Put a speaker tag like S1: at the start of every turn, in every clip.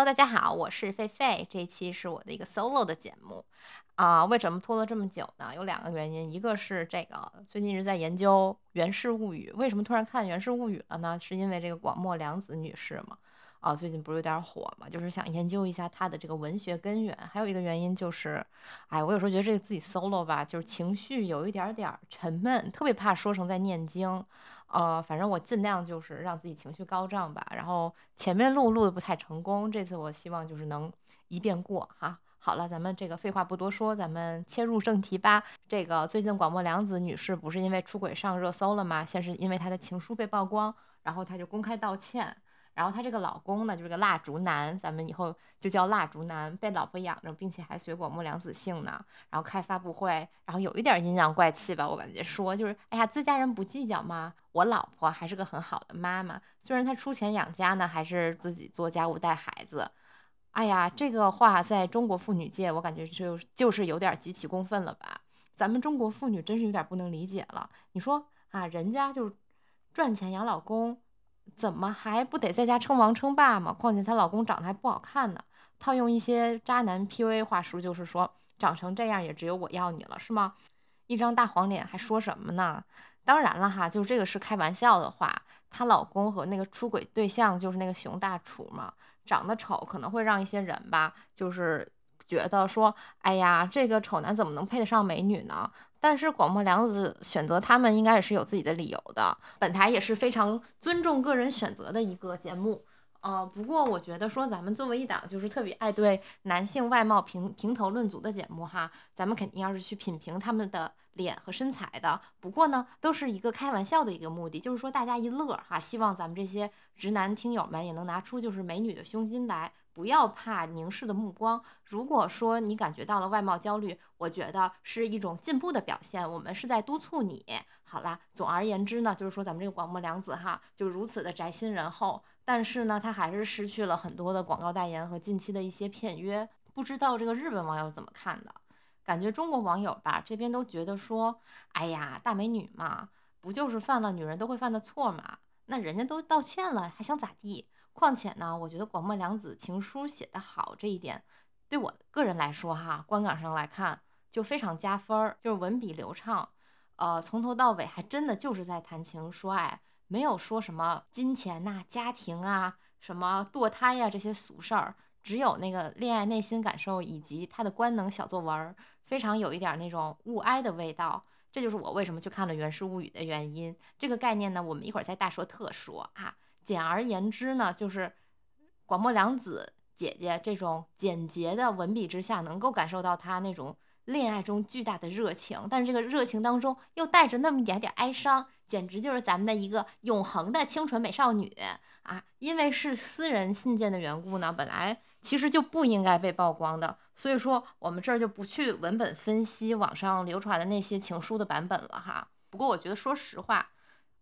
S1: Hello，大家好，我是狒狒。这一期是我的一个 solo 的节目啊。为什么拖了这么久呢？有两个原因，一个是这个最近一直在研究《源氏物语》，为什么突然看《源氏物语》了呢？是因为这个广末凉子女士嘛？啊，最近不是有点火嘛？就是想研究一下她的这个文学根源。还有一个原因就是，哎，我有时候觉得这个自己 solo 吧，就是情绪有一点点沉闷，特别怕说成在念经。呃，反正我尽量就是让自己情绪高涨吧。然后前面录录的不太成功，这次我希望就是能一遍过哈。好了，咱们这个废话不多说，咱们切入正题吧。这个最近广末凉子女士不是因为出轨上热搜了吗？先是因为她的情书被曝光，然后她就公开道歉。然后她这个老公呢，就是个蜡烛男，咱们以后就叫蜡烛男，被老婆养着，并且还学广末凉子姓呢。然后开发布会，然后有一点阴阳怪气吧，我感觉说就是，哎呀，自家人不计较吗？我老婆还是个很好的妈妈，虽然她出钱养家呢，还是自己做家务带孩子。哎呀，这个话在中国妇女界，我感觉就就是有点极其公愤了吧？咱们中国妇女真是有点不能理解了。你说啊，人家就是赚钱养老公。怎么还不得在家称王称霸吗？况且她老公长得还不好看呢。套用一些渣男 PUA 话术，就是说长成这样也只有我要你了，是吗？一张大黄脸还说什么呢？当然了哈，就这个是开玩笑的话。她老公和那个出轨对象就是那个熊大厨嘛，长得丑可能会让一些人吧，就是觉得说，哎呀，这个丑男怎么能配得上美女呢？但是广末凉子选择他们应该也是有自己的理由的。本台也是非常尊重个人选择的一个节目，呃，不过我觉得说咱们作为一档就是特别爱对男性外貌评评头论足的节目哈，咱们肯定要是去品评他们的脸和身材的。不过呢，都是一个开玩笑的一个目的，就是说大家一乐哈，希望咱们这些直男听友们也能拿出就是美女的胸襟来。不要怕凝视的目光。如果说你感觉到了外貌焦虑，我觉得是一种进步的表现。我们是在督促你。好啦，总而言之呢，就是说咱们这个广末凉子哈，就如此的宅心仁厚，但是呢，他还是失去了很多的广告代言和近期的一些片约。不知道这个日本网友怎么看的？感觉中国网友吧，这边都觉得说，哎呀，大美女嘛，不就是犯了女人都会犯的错嘛？那人家都道歉了，还想咋地？况且呢，我觉得广末凉子情书写得好这一点，对我个人来说哈，观感上来看就非常加分儿，就是文笔流畅，呃，从头到尾还真的就是在谈情说爱，没有说什么金钱呐、家庭啊、什么堕胎呀这些俗事儿，只有那个恋爱内心感受以及他的官能小作文，非常有一点那种物哀的味道。这就是我为什么去看了《源氏物语》的原因。这个概念呢，我们一会儿再大说特说啊。简而言之呢，就是广末凉子姐姐这种简洁的文笔之下，能够感受到她那种恋爱中巨大的热情，但是这个热情当中又带着那么一点点哀伤，简直就是咱们的一个永恒的清纯美少女啊！因为是私人信件的缘故呢，本来其实就不应该被曝光的，所以说我们这儿就不去文本分析网上流传的那些情书的版本了哈。不过我觉得，说实话。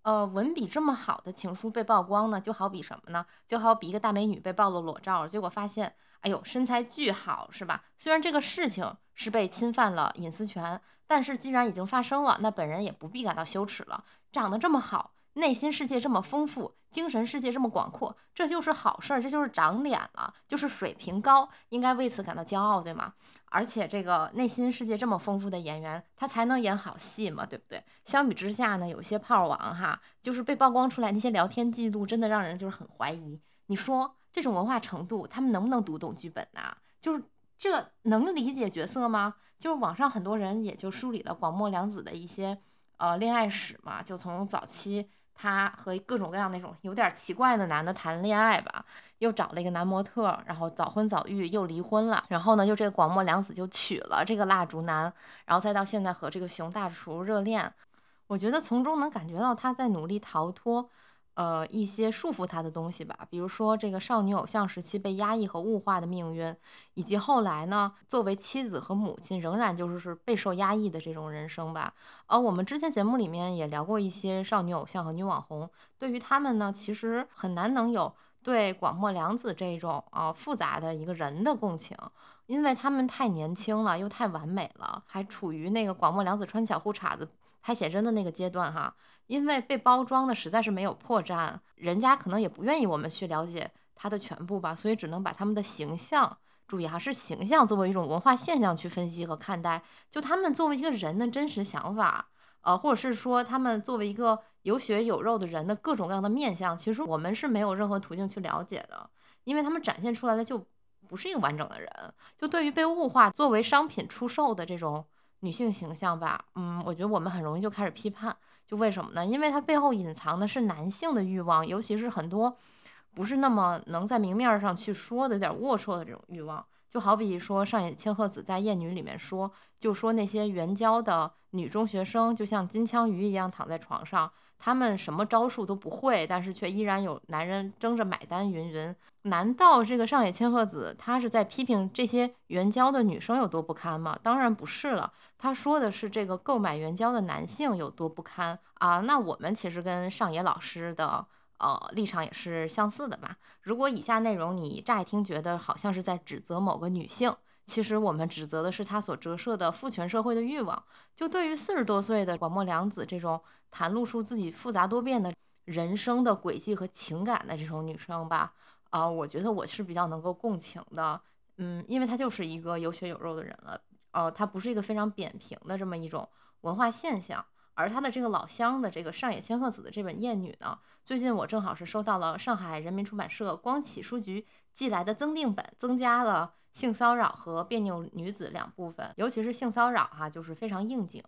S1: 呃，文笔这么好的情书被曝光呢，就好比什么呢？就好比一个大美女被曝了裸照，结果发现，哎呦，身材巨好，是吧？虽然这个事情是被侵犯了隐私权，但是既然已经发生了，那本人也不必感到羞耻了。长得这么好。内心世界这么丰富，精神世界这么广阔，这就是好事儿，这就是长脸了，就是水平高，应该为此感到骄傲，对吗？而且这个内心世界这么丰富的演员，他才能演好戏嘛，对不对？相比之下呢，有些炮王哈，就是被曝光出来那些聊天记录，真的让人就是很怀疑。你说这种文化程度，他们能不能读懂剧本呢？就是这能理解角色吗？就是网上很多人也就梳理了广末凉子的一些呃恋爱史嘛，就从早期。她和各种各样那种有点奇怪的男的谈恋爱吧，又找了一个男模特，然后早婚早育，又离婚了，然后呢，就这个广末凉子就娶了这个蜡烛男，然后再到现在和这个熊大厨热恋，我觉得从中能感觉到他在努力逃脱。呃，一些束缚她的东西吧，比如说这个少女偶像时期被压抑和物化的命运，以及后来呢，作为妻子和母亲仍然就是是备受压抑的这种人生吧。呃，我们之前节目里面也聊过一些少女偶像和女网红，对于他们呢，其实很难能有对广末凉子这种啊复杂的一个人的共情，因为他们太年轻了，又太完美了，还处于那个广末凉子穿小裤衩子拍写真的那个阶段哈。因为被包装的实在是没有破绽，人家可能也不愿意我们去了解他的全部吧，所以只能把他们的形象，注意哈，是形象作为一种文化现象去分析和看待。就他们作为一个人的真实想法，呃，或者是说他们作为一个有血有肉的人的各种各样的面相，其实我们是没有任何途径去了解的，因为他们展现出来的就不是一个完整的人。就对于被物化作为商品出售的这种。女性形象吧，嗯，我觉得我们很容易就开始批判，就为什么呢？因为它背后隐藏的是男性的欲望，尤其是很多不是那么能在明面上去说的、有点龌龊的这种欲望。就好比说上野千鹤子在《艳女》里面说，就说那些援交的女中学生就像金枪鱼一样躺在床上。他们什么招数都不会，但是却依然有男人争着买单。云云，难道这个上野千鹤子她是在批评这些援交的女生有多不堪吗？当然不是了，她说的是这个购买援交的男性有多不堪啊。那我们其实跟上野老师的呃立场也是相似的吧？如果以下内容你乍一听觉得好像是在指责某个女性。其实我们指责的是他所折射的父权社会的欲望。就对于四十多岁的广末凉子这种袒露出自己复杂多变的人生的轨迹和情感的这种女生吧，啊，我觉得我是比较能够共情的。嗯，因为她就是一个有血有肉的人了，呃，她不是一个非常扁平的这么一种文化现象。而她的这个老乡的这个上野千鹤子的这本《艳女》呢，最近我正好是收到了上海人民出版社光启书局寄来的增订本，增加了。性骚扰和别扭女子两部分，尤其是性骚扰哈，就是非常应景。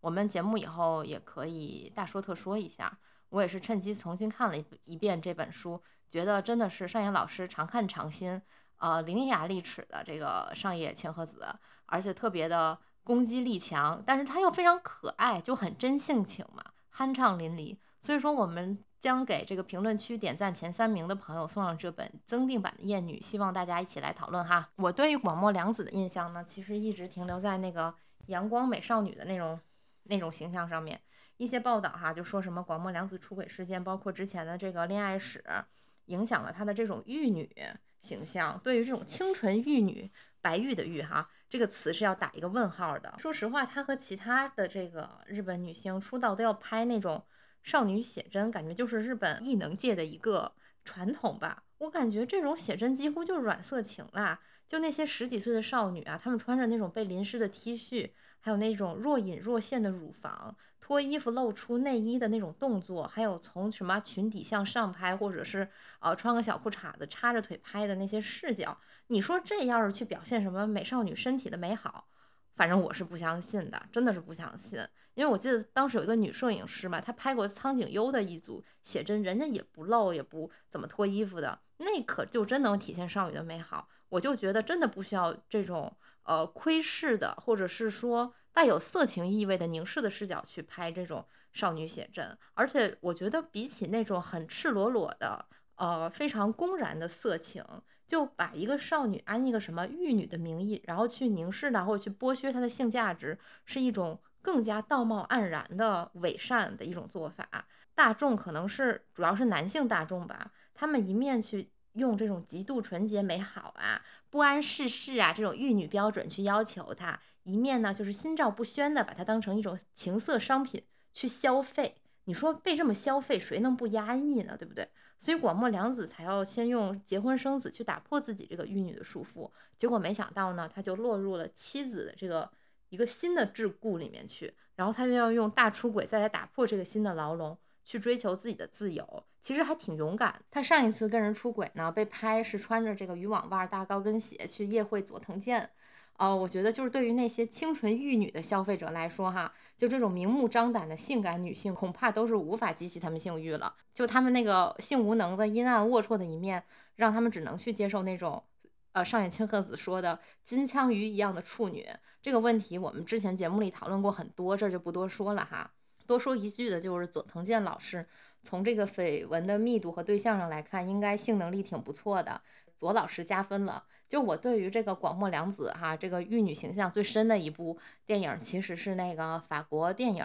S1: 我们节目以后也可以大说特说一下。我也是趁机重新看了一一遍这本书，觉得真的是上野老师常看常新，呃，伶牙俐齿的这个上野千鹤子，而且特别的攻击力强，但是他又非常可爱，就很真性情嘛，酣畅淋漓。所以说我们。将给这个评论区点赞前三名的朋友送上这本增订版的《艳女》，希望大家一起来讨论哈。我对于广末凉子的印象呢，其实一直停留在那个阳光美少女的那种那种形象上面。一些报道哈，就说什么广末凉子出轨事件，包括之前的这个恋爱史，影响了她的这种玉女形象。对于这种清纯玉女，白玉的玉哈，这个词是要打一个问号的。说实话，她和其他的这个日本女星出道都要拍那种。少女写真感觉就是日本艺能界的一个传统吧，我感觉这种写真几乎就是软色情啦。就那些十几岁的少女啊，她们穿着那种被淋湿的 T 恤，还有那种若隐若现的乳房，脱衣服露出内衣的那种动作，还有从什么裙底向上拍，或者是呃穿个小裤衩子叉着腿拍的那些视角，你说这要是去表现什么美少女身体的美好？反正我是不相信的，真的是不相信，因为我记得当时有一个女摄影师嘛，她拍过苍井优的一组写真，人家也不露，也不怎么脱衣服的，那可就真能体现少女的美好。我就觉得真的不需要这种呃窥视的，或者是说带有色情意味的凝视的视角去拍这种少女写真，而且我觉得比起那种很赤裸裸的，呃非常公然的色情。就把一个少女安一个什么玉女的名义，然后去凝视她或者去剥削她的性价值，是一种更加道貌岸然的伪善的一种做法。大众可能是主要是男性大众吧，他们一面去用这种极度纯洁美好啊、不谙世事啊这种玉女标准去要求她，一面呢就是心照不宣的把它当成一种情色商品去消费。你说被这么消费，谁能不压抑呢？对不对？所以广末凉子才要先用结婚生子去打破自己这个玉女的束缚。结果没想到呢，他就落入了妻子的这个一个新的桎梏里面去。然后他就要用大出轨再来打破这个新的牢笼，去追求自己的自由。其实还挺勇敢。他上一次跟人出轨呢，被拍是穿着这个渔网袜大高跟鞋去夜会佐藤健。哦，我觉得就是对于那些清纯玉女的消费者来说，哈，就这种明目张胆的性感女性，恐怕都是无法激起他们性欲了。就他们那个性无能的阴暗龌龊的一面，让他们只能去接受那种，呃，上野千鹤子说的金枪鱼一样的处女。这个问题我们之前节目里讨论过很多，这就不多说了哈。多说一句的就是佐藤健老师，从这个绯闻的密度和对象上来看，应该性能力挺不错的。左老师加分了。就我对于这个广末凉子哈，这个玉女形象最深的一部电影，其实是那个法国电影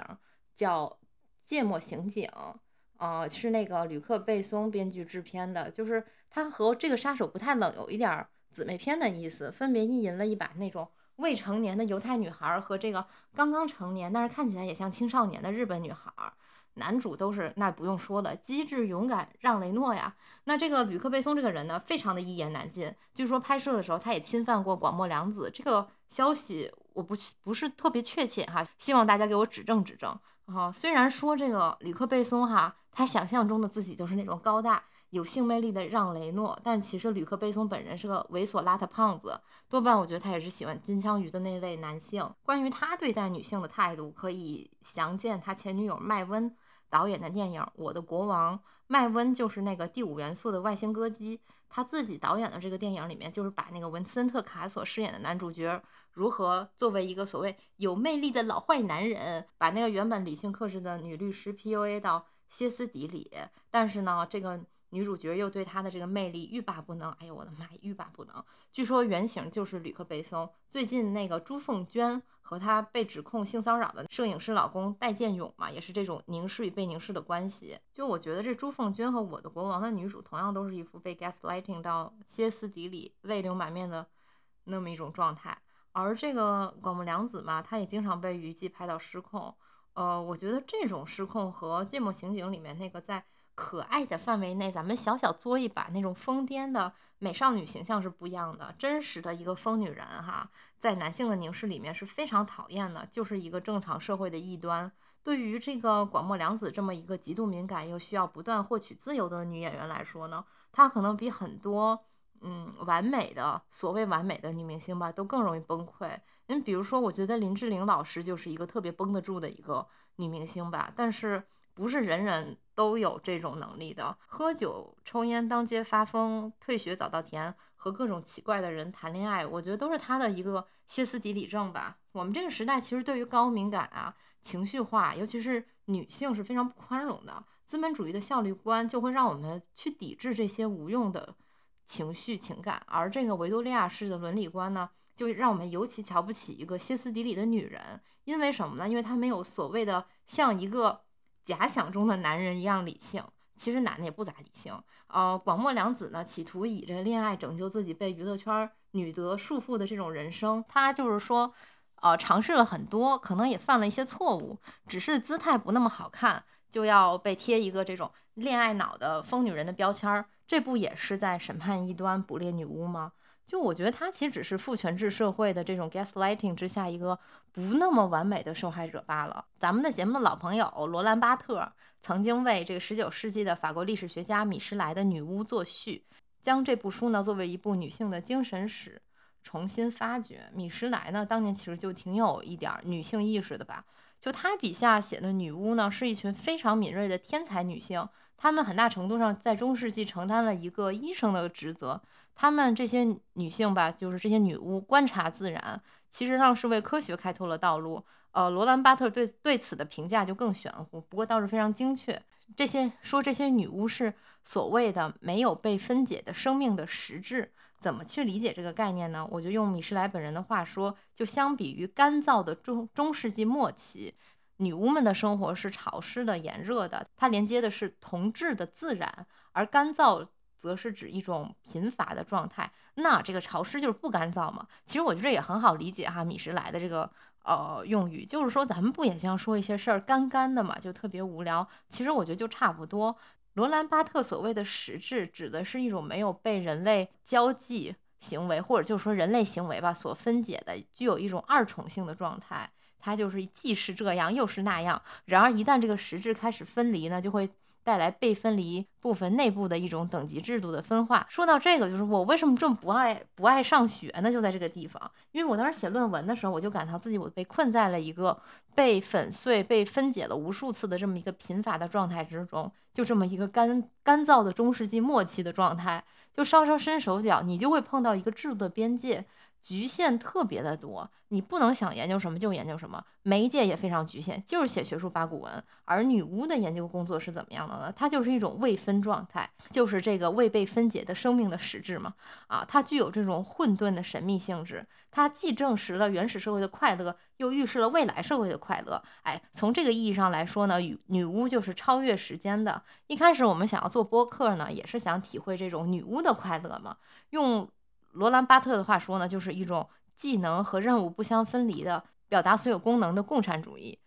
S1: 叫《芥末刑警》，呃，是那个吕克贝松编剧制片的。就是他和这个杀手不太冷有一点姊妹篇的意思，分别意淫了一把那种未成年的犹太女孩和这个刚刚成年但是看起来也像青少年的日本女孩。男主都是那不用说了，机智勇敢让雷诺呀。那这个吕克贝松这个人呢，非常的一言难尽。据说拍摄的时候他也侵犯过广末凉子，这个消息我不不是特别确切哈，希望大家给我指正指正。啊，虽然说这个吕克贝松哈，他想象中的自己就是那种高大。有性魅力的让雷诺，但其实吕克贝松本人是个猥琐邋遢胖子，多半我觉得他也是喜欢金枪鱼的那类男性。关于他对待女性的态度，可以详见他前女友麦温导演的电影《我的国王》。麦温就是那个第五元素的外星歌姬，他自己导演的这个电影里面，就是把那个文森特卡所饰演的男主角，如何作为一个所谓有魅力的老坏男人，把那个原本理性克制的女律师 PUA 到歇斯底里。但是呢，这个。女主角又对他的这个魅力欲罢不能，哎呦我的妈，欲罢不能！据说原型就是吕克贝松。最近那个朱凤娟和她被指控性骚扰的摄影师老公戴建勇嘛，也是这种凝视与被凝视的关系。就我觉得这朱凤娟和我的国王的女主，同样都是一副被 gaslighting 到歇斯底里、泪流满面的那么一种状态。而这个广木凉子嘛，她也经常被娱记拍到失控。呃，我觉得这种失控和《芥末刑警》里面那个在可爱的范围内，咱们小小作一把那种疯癫的美少女形象是不一样的。真实的一个疯女人哈，在男性的凝视里面是非常讨厌的，就是一个正常社会的异端。对于这个广末凉子这么一个极度敏感又需要不断获取自由的女演员来说呢，她可能比很多嗯完美的所谓完美的女明星吧都更容易崩溃。你比如说，我觉得林志玲老师就是一个特别绷得住的一个女明星吧，但是。不是人人都有这种能力的。喝酒、抽烟、当街发疯、退学早稻田和各种奇怪的人谈恋爱，我觉得都是他的一个歇斯底里症吧。我们这个时代其实对于高敏感啊、情绪化，尤其是女性是非常不宽容的。资本主义的效率观就会让我们去抵制这些无用的情绪情感，而这个维多利亚式的伦理观呢，就让我们尤其瞧不起一个歇斯底里的女人。因为什么呢？因为她没有所谓的像一个。假想中的男人一样理性，其实男的也不咋理性。呃，广末凉子呢，企图以这恋爱拯救自己被娱乐圈女德束缚的这种人生。她就是说，呃，尝试了很多，可能也犯了一些错误，只是姿态不那么好看，就要被贴一个这种恋爱脑的疯女人的标签儿。这不也是在审判异端、捕猎女巫吗？就我觉得他其实只是父权制社会的这种 gaslighting 之下一个不那么完美的受害者罢了。咱们的节目的老朋友罗兰巴特曾经为这个19世纪的法国历史学家米什莱的《女巫》作序，将这部书呢作为一部女性的精神史重新发掘。米什莱呢当年其实就挺有一点女性意识的吧？就他笔下写的女巫呢是一群非常敏锐的天才女性，他们很大程度上在中世纪承担了一个医生的职责。他们这些女性吧，就是这些女巫观察自然，其实上是为科学开拓了道路。呃，罗兰巴特对对此的评价就更玄乎，不过倒是非常精确。这些说这些女巫是所谓的没有被分解的生命的实质，怎么去理解这个概念呢？我就用米什莱本人的话说，就相比于干燥的中中世纪末期，女巫们的生活是潮湿的、炎热的，它连接的是同质的自然，而干燥。则是指一种贫乏的状态，那这个潮湿就是不干燥嘛？其实我觉得也很好理解哈，米什来的这个呃用语，就是说咱们不也像说一些事儿干干的嘛，就特别无聊。其实我觉得就差不多。罗兰巴特所谓的实质，指的是一种没有被人类交际行为或者就是说人类行为吧所分解的，具有一种二重性的状态，它就是既是这样又是那样。然而一旦这个实质开始分离呢，就会。带来被分离部分内部的一种等级制度的分化。说到这个，就是我为什么这么不爱不爱上学呢？就在这个地方，因为我当时写论文的时候，我就感到自己我被困在了一个被粉碎、被分解了无数次的这么一个贫乏的状态之中，就这么一个干干燥的中世纪末期的状态。就稍稍伸手脚，你就会碰到一个制度的边界。局限特别的多，你不能想研究什么就研究什么。媒介也非常局限，就是写学术八股文。而女巫的研究工作是怎么样的呢？它就是一种未分状态，就是这个未被分解的生命的实质嘛。啊，它具有这种混沌的神秘性质。它既证实了原始社会的快乐，又预示了未来社会的快乐。哎，从这个意义上来说呢，女女巫就是超越时间的。一开始我们想要做播客呢，也是想体会这种女巫的快乐嘛，用。罗兰巴特的话说呢，就是一种技能和任务不相分离的表达所有功能的共产主义。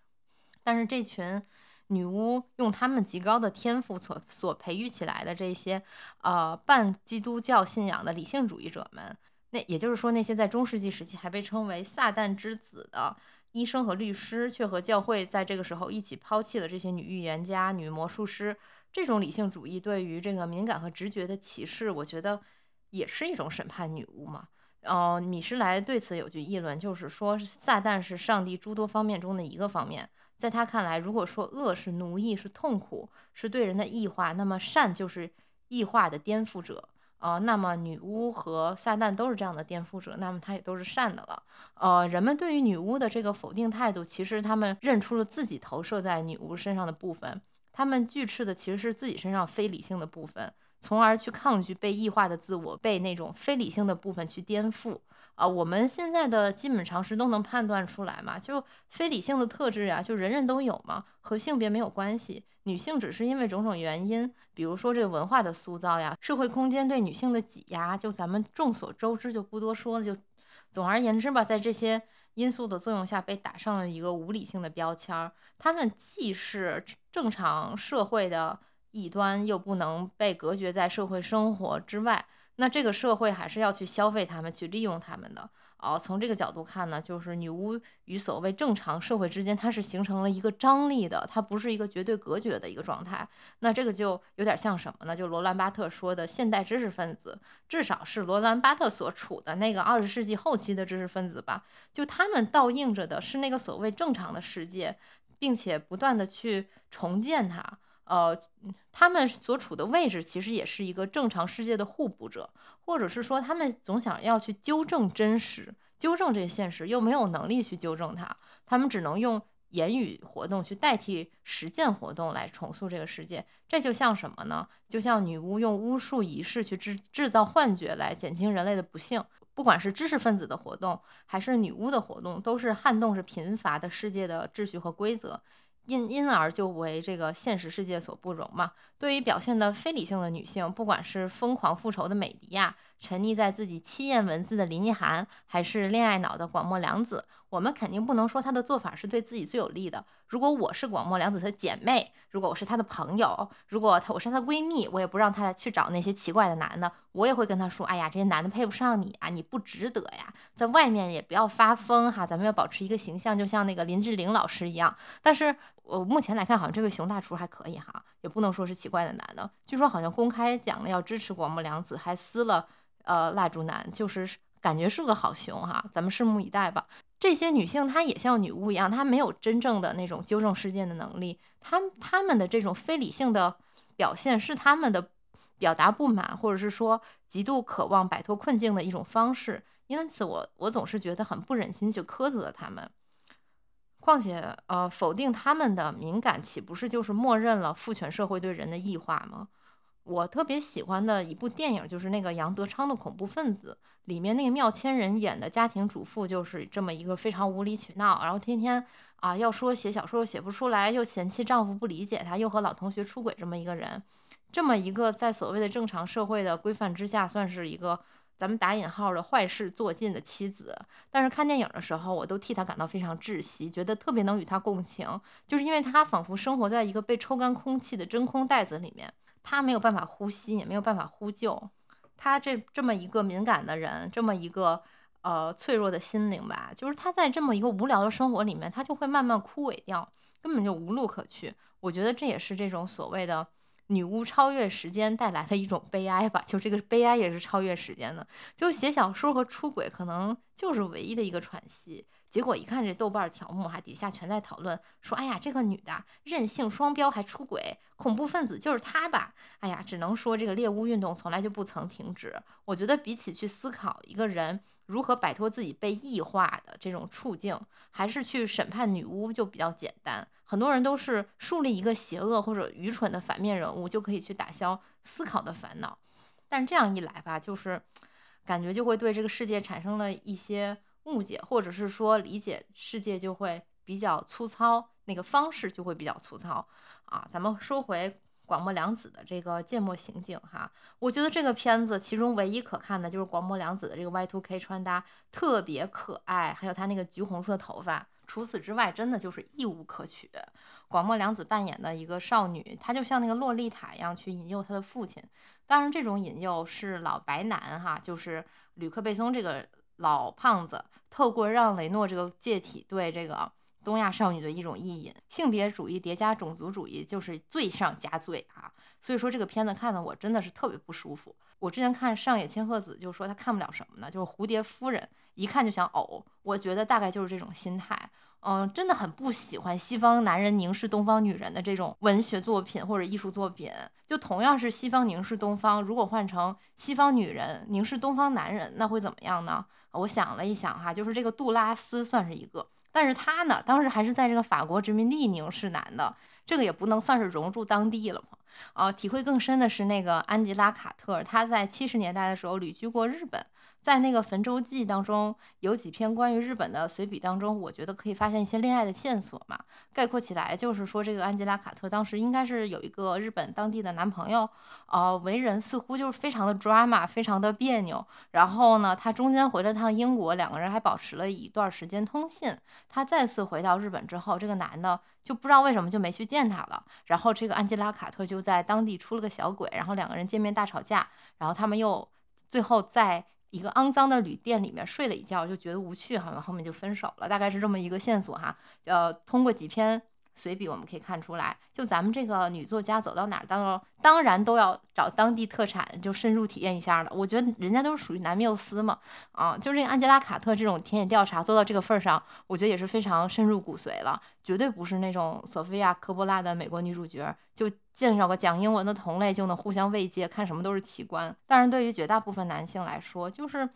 S1: 但是这群女巫用他们极高的天赋所所培育起来的这些呃半基督教信仰的理性主义者们，那也就是说那些在中世纪时期还被称为撒旦之子的医生和律师，却和教会在这个时候一起抛弃了这些女预言家、女魔术师。这种理性主义对于这个敏感和直觉的歧视，我觉得也是一种审判女巫嘛。呃，米施莱对此有句议论，就是说撒旦是上帝诸多方面中的一个方面。在他看来，如果说恶是奴役、是痛苦、是对人的异化，那么善就是异化的颠覆者。呃，那么女巫和撒旦都是这样的颠覆者，那么他也都是善的了。呃，人们对于女巫的这个否定态度，其实他们认出了自己投射在女巫身上的部分，他们拒斥的其实是自己身上非理性的部分。从而去抗拒被异化的自我，被那种非理性的部分去颠覆啊！我们现在的基本常识都能判断出来嘛，就非理性的特质呀，就人人都有嘛，和性别没有关系。女性只是因为种种原因，比如说这个文化的塑造呀，社会空间对女性的挤压，就咱们众所周知，就不多说了。就总而言之吧，在这些因素的作用下，被打上了一个无理性的标签儿。他们既是正常社会的。异端又不能被隔绝在社会生活之外，那这个社会还是要去消费他们，去利用他们的。哦，从这个角度看呢，就是女巫与所谓正常社会之间，它是形成了一个张力的，它不是一个绝对隔绝的一个状态。那这个就有点像什么呢？就罗兰巴特说的现代知识分子，至少是罗兰巴特所处的那个二十世纪后期的知识分子吧。就他们倒映着的是那个所谓正常的世界，并且不断的去重建它。呃，他们所处的位置其实也是一个正常世界的互补者，或者是说他们总想要去纠正真实，纠正这个现实，又没有能力去纠正它，他们只能用言语活动去代替实践活动来重塑这个世界。这就像什么呢？就像女巫用巫术仪式去制制造幻觉来减轻人类的不幸。不管是知识分子的活动，还是女巫的活动，都是撼动着贫乏的世界的秩序和规则。因因而就为这个现实世界所不容嘛。对于表现的非理性的女性，不管是疯狂复仇的美迪亚，沉溺在自己七艳文字的林奕涵，还是恋爱脑的广末凉子，我们肯定不能说她的做法是对自己最有利的。如果我是广末凉子的姐妹，如果我是她的朋友，如果她我是她闺蜜，我也不让她去找那些奇怪的男的，我也会跟她说：哎呀，这些男的配不上你啊，你不值得呀，在外面也不要发疯哈，咱们要保持一个形象，就像那个林志玲老师一样。但是。我目前来看，好像这位熊大厨还可以哈，也不能说是奇怪的男的。据说好像公开讲了要支持广末凉子，还撕了呃蜡烛男，就是感觉是个好熊哈。咱们拭目以待吧。这些女性她也像女巫一样，她没有真正的那种纠正事件的能力，她她们的这种非理性的表现是她们的表达不满，或者是说极度渴望摆脱困境的一种方式。因此，我我总是觉得很不忍心去苛责她们。况且，呃，否定他们的敏感，岂不是就是默认了父权社会对人的异化吗？我特别喜欢的一部电影就是那个杨德昌的《恐怖分子》，里面那个妙千人演的家庭主妇就是这么一个非常无理取闹，然后天天啊要说写小说写不出来，又嫌弃丈夫不理解她，又和老同学出轨这么一个人，这么一个在所谓的正常社会的规范之下，算是一个。咱们打引号的坏事做尽的妻子，但是看电影的时候，我都替他感到非常窒息，觉得特别能与他共情，就是因为他仿佛生活在一个被抽干空气的真空袋子里面，他没有办法呼吸，也没有办法呼救。他这这么一个敏感的人，这么一个呃脆弱的心灵吧，就是他在这么一个无聊的生活里面，他就会慢慢枯萎掉，根本就无路可去。我觉得这也是这种所谓的。女巫超越时间带来的一种悲哀吧，就这个悲哀也是超越时间的。就写小说和出轨，可能就是唯一的一个喘息。结果一看这豆瓣条目，哈，底下全在讨论说：“哎呀，这个女的任性双标还出轨，恐怖分子就是她吧？”哎呀，只能说这个猎巫运动从来就不曾停止。我觉得比起去思考一个人。如何摆脱自己被异化的这种处境，还是去审判女巫就比较简单。很多人都是树立一个邪恶或者愚蠢的反面人物，就可以去打消思考的烦恼。但这样一来吧，就是感觉就会对这个世界产生了一些误解，或者是说理解世界就会比较粗糙，那个方式就会比较粗糙啊。咱们说回。广末凉子的这个芥末刑警哈，我觉得这个片子其中唯一可看的就是广末凉子的这个 Y2K 穿搭特别可爱，还有她那个橘红色头发。除此之外，真的就是一无可取。广末凉子扮演的一个少女，她就像那个洛丽塔一样去引诱她的父亲。当然，这种引诱是老白男哈，就是吕克贝松这个老胖子，透过让雷诺这个介体对这个东亚少女的一种意淫。性别主义叠加种族主义，就是罪上加罪啊！所以说这个片子看的我真的是特别不舒服。我之前看上野千鹤子就说她看不了什么呢，就是蝴蝶夫人，一看就想呕。我觉得大概就是这种心态。嗯，真的很不喜欢西方男人凝视东方女人的这种文学作品或者艺术作品。就同样是西方凝视东方，如果换成西方女人凝视东方男人，那会怎么样呢？我想了一想哈，就是这个杜拉斯算是一个，但是他呢，当时还是在这个法国殖民地凝视男的，这个也不能算是融入当地了嘛。啊，体会更深的是那个安吉拉·卡特，他在七十年代的时候旅居过日本。在那个《焚舟记》当中，有几篇关于日本的随笔当中，我觉得可以发现一些恋爱的线索嘛。概括起来就是说，这个安吉拉·卡特当时应该是有一个日本当地的男朋友，呃，为人似乎就是非常的 drama，非常的别扭。然后呢，他中间回了趟英国，两个人还保持了一段时间通信。他再次回到日本之后，这个男的就不知道为什么就没去见他了。然后这个安吉拉·卡特就在当地出了个小鬼，然后两个人见面大吵架，然后他们又最后在。一个肮脏的旅店里面睡了一觉，就觉得无趣，好像后面就分手了，大概是这么一个线索哈。呃，通过几篇随笔我们可以看出来，就咱们这个女作家走到哪儿，当当然都要找当地特产，就深入体验一下了。我觉得人家都是属于男缪斯嘛，啊，就这个安吉拉·卡特这种田野调查做到这个份儿上，我觉得也是非常深入骨髓了，绝对不是那种索菲亚·科波拉的美国女主角就。见着个讲英文的同类就能互相慰藉，看什么都是奇观。但是对于绝大部分男性来说，就是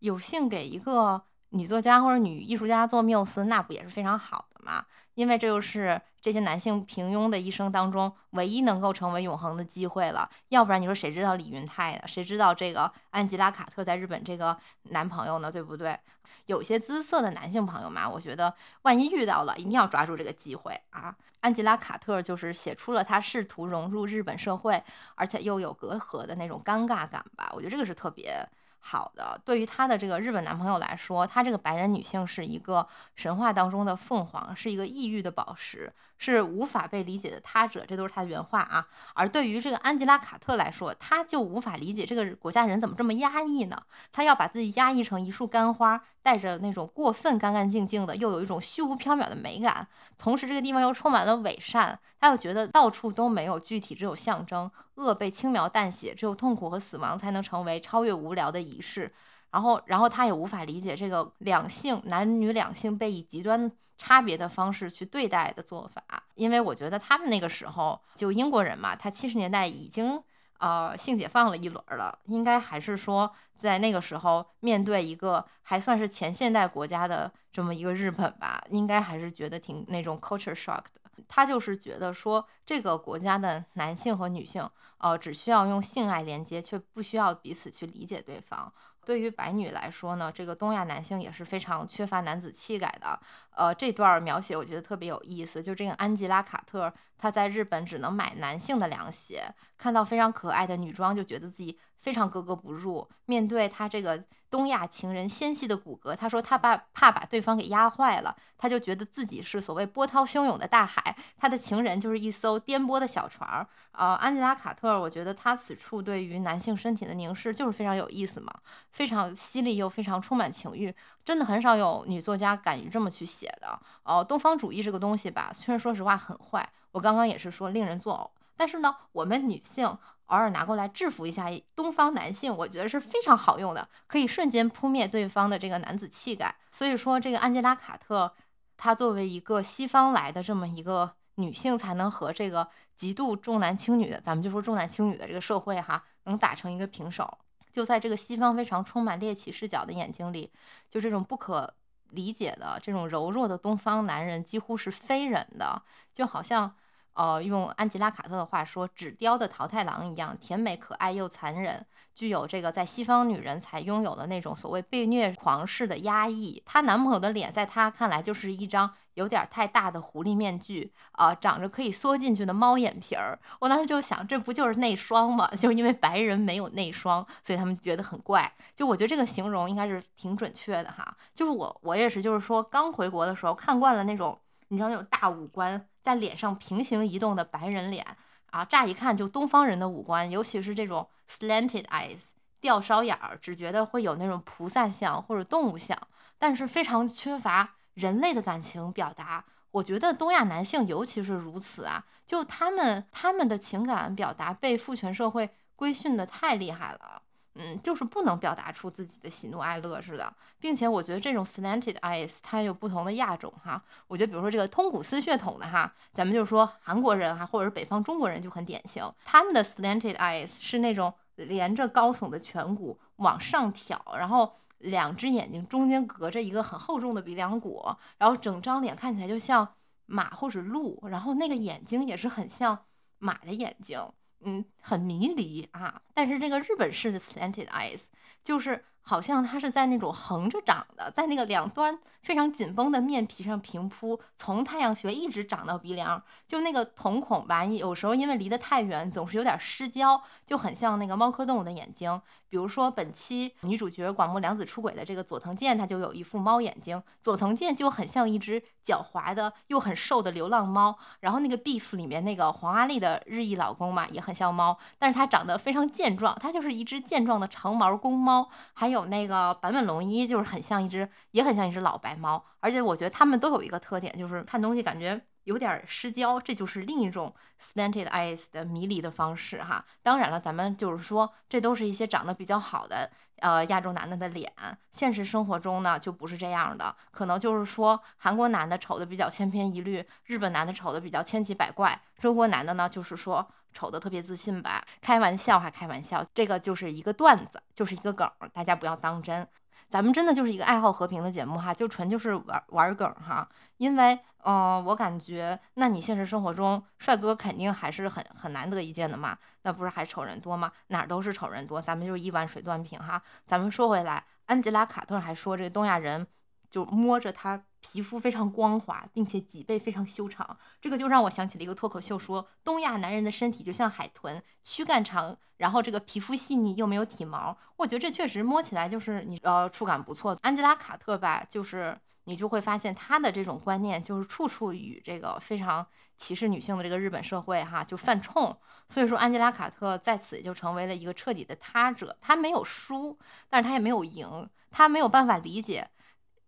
S1: 有幸给一个女作家或者女艺术家做缪斯，那不也是非常好的吗？因为这就是这些男性平庸的一生当中唯一能够成为永恒的机会了。要不然你说谁知道李云泰呢？谁知道这个安吉拉·卡特在日本这个男朋友呢？对不对？有些姿色的男性朋友嘛，我觉得万一遇到了，一定要抓住这个机会啊！安吉拉·卡特就是写出了他试图融入日本社会，而且又有隔阂的那种尴尬感吧。我觉得这个是特别好的。对于她的这个日本男朋友来说，她这个白人女性是一个神话当中的凤凰，是一个异域的宝石。是无法被理解的他者，这都是她的原话啊。而对于这个安吉拉·卡特来说，她就无法理解这个国家人怎么这么压抑呢？她要把自己压抑成一束干花，带着那种过分干干净净的，又有一种虚无缥缈的美感。同时，这个地方又充满了伪善，他又觉得到处都没有具体，只有象征。恶被轻描淡写，只有痛苦和死亡才能成为超越无聊的仪式。然后，然后他也无法理解这个两性男女两性被以极端差别的方式去对待的做法，因为我觉得他们那个时候就英国人嘛，他七十年代已经呃性解放了一轮了，应该还是说在那个时候面对一个还算是前现代国家的这么一个日本吧，应该还是觉得挺那种 culture shock 的。他就是觉得说这个国家的男性和女性，呃，只需要用性爱连接，却不需要彼此去理解对方。对于白女来说呢，这个东亚男性也是非常缺乏男子气概的。呃，这段描写我觉得特别有意思。就这个安吉拉·卡特，她在日本只能买男性的凉鞋，看到非常可爱的女装，就觉得自己非常格格不入。面对他这个东亚情人纤细的骨骼，他说他怕怕把对方给压坏了，他就觉得自己是所谓波涛汹涌的大海，他的情人就是一艘颠簸的小船儿。呃，安吉拉·卡特，我觉得他此处对于男性身体的凝视就是非常有意思嘛，非常犀利又非常充满情欲，真的很少有女作家敢于这么去写的。哦，东方主义这个东西吧，虽然说实话很坏，我刚刚也是说令人作呕，但是呢，我们女性偶尔拿过来制服一下东方男性，我觉得是非常好用的，可以瞬间扑灭对方的这个男子气概。所以说，这个安吉拉·卡特，她作为一个西方来的这么一个。女性才能和这个极度重男轻女的，咱们就说重男轻女的这个社会哈，能打成一个平手。就在这个西方非常充满猎奇视角的眼睛里，就这种不可理解的这种柔弱的东方男人，几乎是非人的，就好像。呃，用安吉拉·卡特的话说，纸雕的桃太郎一样甜美可爱又残忍，具有这个在西方女人才拥有的那种所谓被虐狂式的压抑。她男朋友的脸在她看来就是一张有点太大的狐狸面具啊，长着可以缩进去的猫眼皮儿。我当时就想，这不就是内双吗？就是因为白人没有内双，所以他们就觉得很怪。就我觉得这个形容应该是挺准确的哈。就是我我也是，就是说刚回国的时候看惯了那种。你知道那种大五官在脸上平行移动的白人脸啊，乍一看就东方人的五官，尤其是这种 slanted eyes 吊梢眼儿，只觉得会有那种菩萨像或者动物像，但是非常缺乏人类的感情表达。我觉得东亚男性尤其是如此啊，就他们他们的情感表达被父权社会规训的太厉害了。嗯，就是不能表达出自己的喜怒哀乐似的，并且我觉得这种 slanted eyes 它有不同的亚种哈。我觉得比如说这个通古斯血统的哈，咱们就说韩国人哈，或者是北方中国人就很典型，他们的 slanted eyes 是那种连着高耸的颧骨往上挑，然后两只眼睛中间隔着一个很厚重的鼻梁骨，然后整张脸看起来就像马或者鹿，然后那个眼睛也是很像马的眼睛。嗯，很迷离啊，但是这个日本式的 slanted eyes 就是。好像它是在那种横着长的，在那个两端非常紧绷的面皮上平铺，从太阳穴一直长到鼻梁，就那个瞳孔吧，有时候因为离得太远，总是有点失焦，就很像那个猫科动物的眼睛。比如说本期女主角广末凉子出轨的这个佐藤健，他就有一副猫眼睛，佐藤健就很像一只狡猾的又很瘦的流浪猫。然后那个 beef 里面那个黄阿丽的日裔老公嘛，也很像猫，但是他长得非常健壮，他就是一只健壮的长毛公猫，还有。有那个坂本龙一，就是很像一只，也很像一只老白猫，而且我觉得他们都有一个特点，就是看东西感觉有点失焦，这就是另一种 slanted eyes 的迷离的方式哈。当然了，咱们就是说，这都是一些长得比较好的呃亚洲男的的脸，现实生活中呢就不是这样的，可能就是说韩国男的丑的比较千篇一律，日本男的丑的比较千奇百怪，中国男的呢就是说。丑的特别自信吧？开玩笑还开玩笑，这个就是一个段子，就是一个梗，大家不要当真。咱们真的就是一个爱好和平的节目哈，就纯就是玩玩梗哈。因为，嗯，我感觉，那你现实生活中帅哥肯定还是很很难得一见的嘛，那不是还丑人多吗？哪儿都是丑人多，咱们就是一碗水端平哈。咱们说回来，安吉拉·卡特还说这个东亚人。就摸着他皮肤非常光滑，并且脊背非常修长，这个就让我想起了一个脱口秀，说东亚男人的身体就像海豚，躯干长，然后这个皮肤细腻又没有体毛。我觉得这确实摸起来就是你呃触感不错。安吉拉·卡特吧，就是你就会发现她的这种观念就是处处与这个非常歧视女性的这个日本社会哈就犯冲。所以说安吉拉·卡特在此就成为了一个彻底的他者，他没有输，但是他也没有赢，他没有办法理解。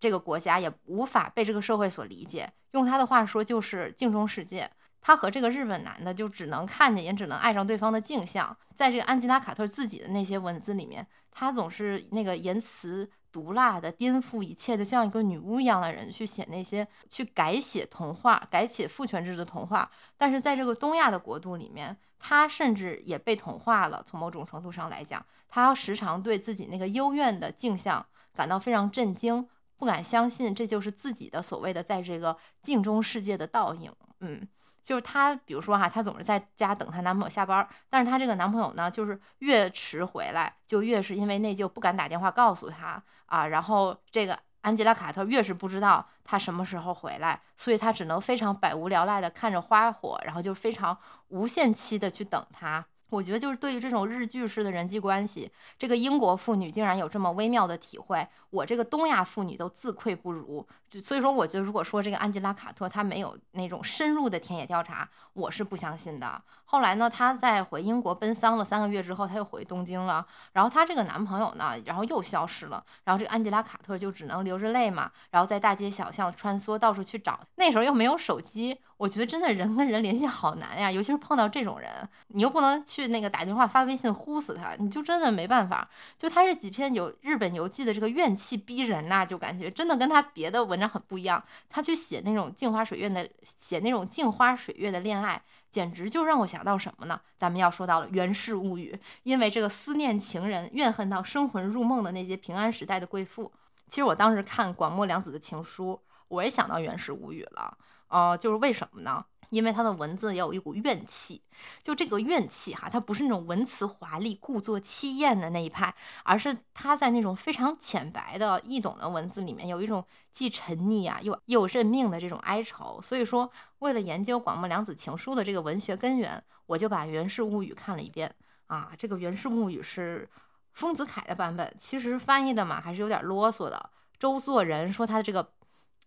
S1: 这个国家也无法被这个社会所理解。用他的话说，就是镜中世界。他和这个日本男的就只能看见，也只能爱上对方的镜像。在这个安吉拉·卡特自己的那些文字里面，他总是那个言辞毒辣的、颠覆一切的，像一个女巫一样的人去写那些、去改写童话、改写父权制的童话。但是在这个东亚的国度里面，他甚至也被同化了。从某种程度上来讲，他时常对自己那个幽怨的镜像感到非常震惊。不敢相信这就是自己的所谓的在这个镜中世界的倒影，嗯，就是她，比如说哈，她总是在家等她男朋友下班，但是她这个男朋友呢，就是越迟回来，就越是因为内疚不敢打电话告诉她啊，然后这个安吉拉卡特越是不知道他什么时候回来，所以她只能非常百无聊赖的看着花火，然后就非常无限期的去等他。我觉得就是对于这种日剧式的人际关系，这个英国妇女竟然有这么微妙的体会，我这个东亚妇女都自愧不如。所以说，我觉得如果说这个安吉拉·卡特她没有那种深入的田野调查，我是不相信的。后来呢，她在回英国奔丧了三个月之后，她又回东京了。然后她这个男朋友呢，然后又消失了。然后这个安吉拉·卡特就只能流着泪嘛，然后在大街小巷穿梭，到处去找。那时候又没有手机。我觉得真的人跟人联系好难呀，尤其是碰到这种人，你又不能去那个打电话发微信呼死他，你就真的没办法。就他这几篇有日本游记的这个怨气逼人呐，就感觉真的跟他别的文章很不一样。他去写那种镜花水月的，写那种镜花水月的恋爱，简直就让我想到什么呢？咱们要说到了《源氏物语》，因为这个思念情人，怨恨到生魂入梦的那些平安时代的贵妇。其实我当时看广末凉子的情书，我也想到《源氏物语》了。呃，就是为什么呢？因为他的文字也有一股怨气，就这个怨气哈，它不是那种文辞华丽、故作凄艳的那一派，而是他在那种非常浅白的易懂的文字里面，有一种既沉溺啊又又认命的这种哀愁。所以说，为了研究广末凉子情书的这个文学根源，我就把《源氏物语》看了一遍啊。这个《源氏物语》是丰子恺的版本，其实翻译的嘛还是有点啰嗦的。周作人说他的这个，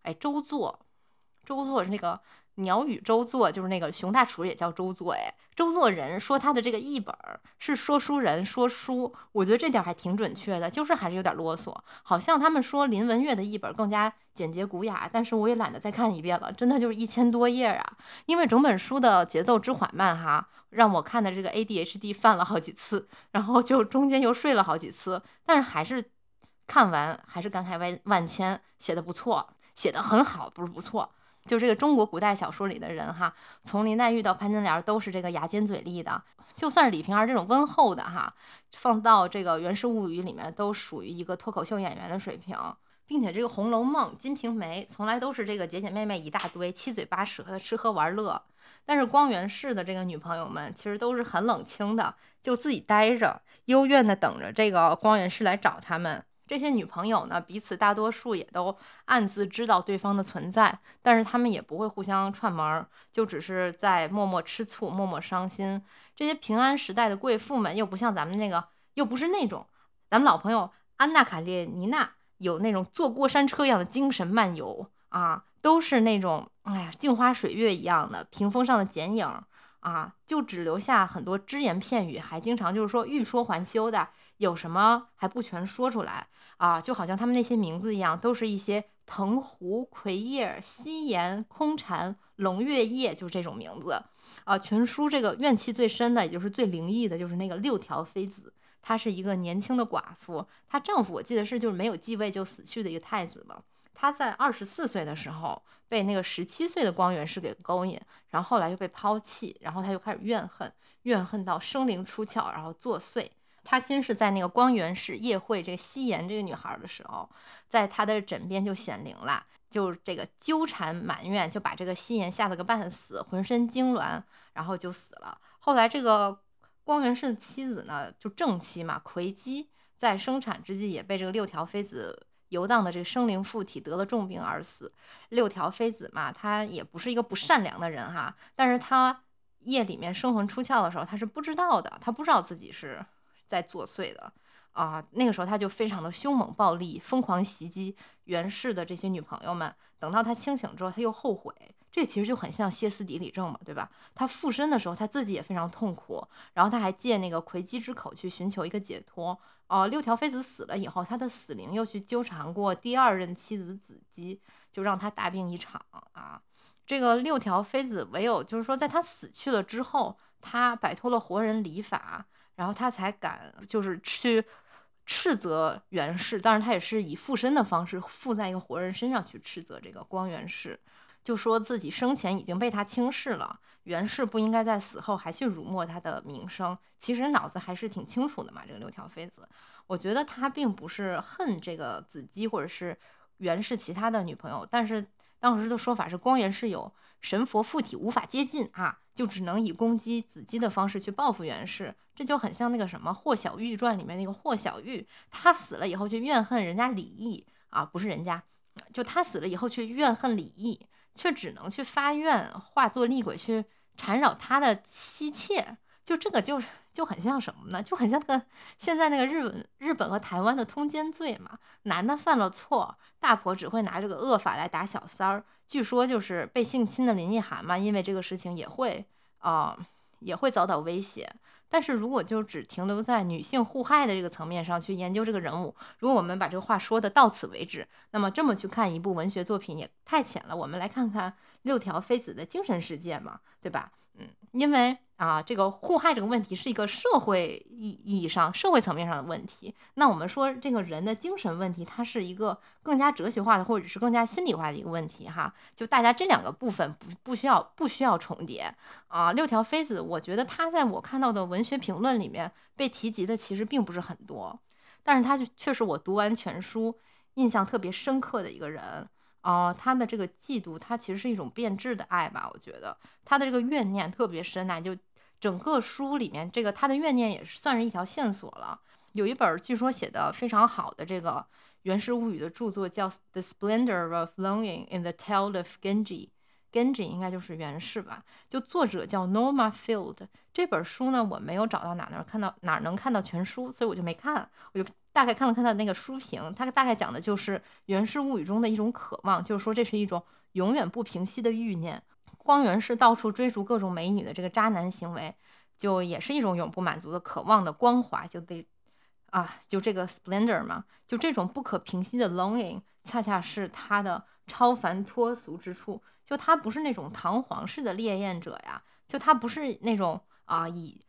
S1: 哎，周作。周作是那个。鸟语周作就是那个熊大厨也叫周作哎，周作人说他的这个译本是说书人说书，我觉得这点还挺准确的，就是还是有点啰嗦。好像他们说林文月的译本更加简洁古雅，但是我也懒得再看一遍了，真的就是一千多页啊，因为整本书的节奏之缓慢哈，让我看的这个 ADHD 犯了好几次，然后就中间又睡了好几次，但是还是看完还是感慨万万千，写的不错，写的很好，不是不错。就这个中国古代小说里的人哈，从林黛玉到潘金莲都是这个牙尖嘴利的。就算是李瓶儿这种温厚的哈，放到这个《源氏物语》里面都属于一个脱口秀演员的水平。并且这个《红楼梦》《金瓶梅》从来都是这个姐姐妹妹一大堆，七嘴八舌的吃喝玩乐。但是光源氏的这个女朋友们其实都是很冷清的，就自己待着，幽怨的等着这个光源氏来找他们。这些女朋友呢，彼此大多数也都暗自知道对方的存在，但是他们也不会互相串门，就只是在默默吃醋、默默伤心。这些平安时代的贵妇们又不像咱们那个，又不是那种咱们老朋友安娜卡列尼娜有那种坐过山车一样的精神漫游啊，都是那种哎呀镜花水月一样的屏风上的剪影啊，就只留下很多只言片语，还经常就是说欲说还休的，有什么还不全说出来。啊，就好像他们那些名字一样，都是一些藤壶、葵叶、夕颜、空蝉、龙月夜，就是这种名字。啊，全书这个怨气最深的，也就是最灵异的，就是那个六条妃子。她是一个年轻的寡妇，她丈夫我记得是就是没有继位就死去的一个太子嘛。她在二十四岁的时候被那个十七岁的光源氏给勾引，然后后来又被抛弃，然后她就开始怨恨，怨恨到生灵出窍，然后作祟。他先是在那个光源氏夜会这个夕颜这个女孩的时候，在他的枕边就显灵了，就这个纠缠埋怨，就把这个夕颜吓得个半死，浑身痉挛，然后就死了。后来这个光源氏的妻子呢，就正妻嘛，葵姬在生产之际也被这个六条妃子游荡的这个生灵附体，得了重病而死。六条妃子嘛，她也不是一个不善良的人哈，但是她夜里面生魂出窍的时候，她是不知道的，她不知道自己是。在作祟的啊，那个时候他就非常的凶猛暴力，疯狂袭击袁氏的这些女朋友们。等到他清醒之后，他又后悔，这其实就很像歇斯底里症嘛，对吧？他附身的时候，他自己也非常痛苦，然后他还借那个葵姬之口去寻求一个解脱。哦，六条妃子死了以后，他的死灵又去纠缠过第二任妻子子姬，就让他大病一场啊。这个六条妃子唯有就是说，在他死去了之后，他摆脱了活人礼法。然后他才敢就是去斥责袁氏，当然他也是以附身的方式附在一个活人身上去斥责这个光源氏，就说自己生前已经被他轻视了，袁氏不应该在死后还去辱没他的名声。其实脑子还是挺清楚的嘛，这个六条妃子，我觉得他并不是恨这个子姬或者是袁氏其他的女朋友，但是当时的说法是光源氏有神佛附体无法接近啊，就只能以攻击子姬的方式去报复袁氏。这就很像那个什么《霍小玉传》里面那个霍小玉，她死了以后却怨恨人家李毅啊，不是人家，就她死了以后却怨恨李毅，却只能去发愿化作厉鬼去缠绕他的妻妾，就这个就是就很像什么呢？就很像那个现在那个日本日本和台湾的通奸罪嘛，男的犯了错，大婆只会拿这个恶法来打小三儿，据说就是被性侵的林奕涵嘛，因为这个事情也会啊也会遭到威胁。但是如果就只停留在女性互害的这个层面上去研究这个人物，如果我们把这个话说的到此为止，那么这么去看一部文学作品也太浅了。我们来看看六条妃子的精神世界嘛，对吧？嗯，因为。啊，这个互害这个问题是一个社会意意义上、社会层面上的问题。那我们说这个人的精神问题，它是一个更加哲学化的，或者是更加心理化的一个问题哈。就大家这两个部分不不需要不需要重叠啊。六条妃子，我觉得他在我看到的文学评论里面被提及的其实并不是很多，但是他就却是我读完全书印象特别深刻的一个人。哦，他的这个嫉妒，他其实是一种变质的爱吧？我觉得他的这个怨念特别深呐，就。整个书里面，这个他的怨念也是算是一条线索了。有一本据说写的非常好的这个《源氏物语》的著作，叫《The Splendor of Longing in the Tale of Genji》，Genji 应该就是源氏吧？就作者叫 Norma Field。这本书呢，我没有找到哪能看到哪能看到全书，所以我就没看，我就。大概看了看他的那个书评，他大概讲的就是《源氏物语》中的一种渴望，就是说这是一种永远不平息的欲念。光源是到处追逐各种美女的这个渣男行为，就也是一种永不满足的渴望的光华，就得啊，就这个 splendor 嘛，就这种不可平息的 longing，恰恰是他的超凡脱俗之处。就他不是那种堂皇式的猎艳者呀，就他不是那种啊以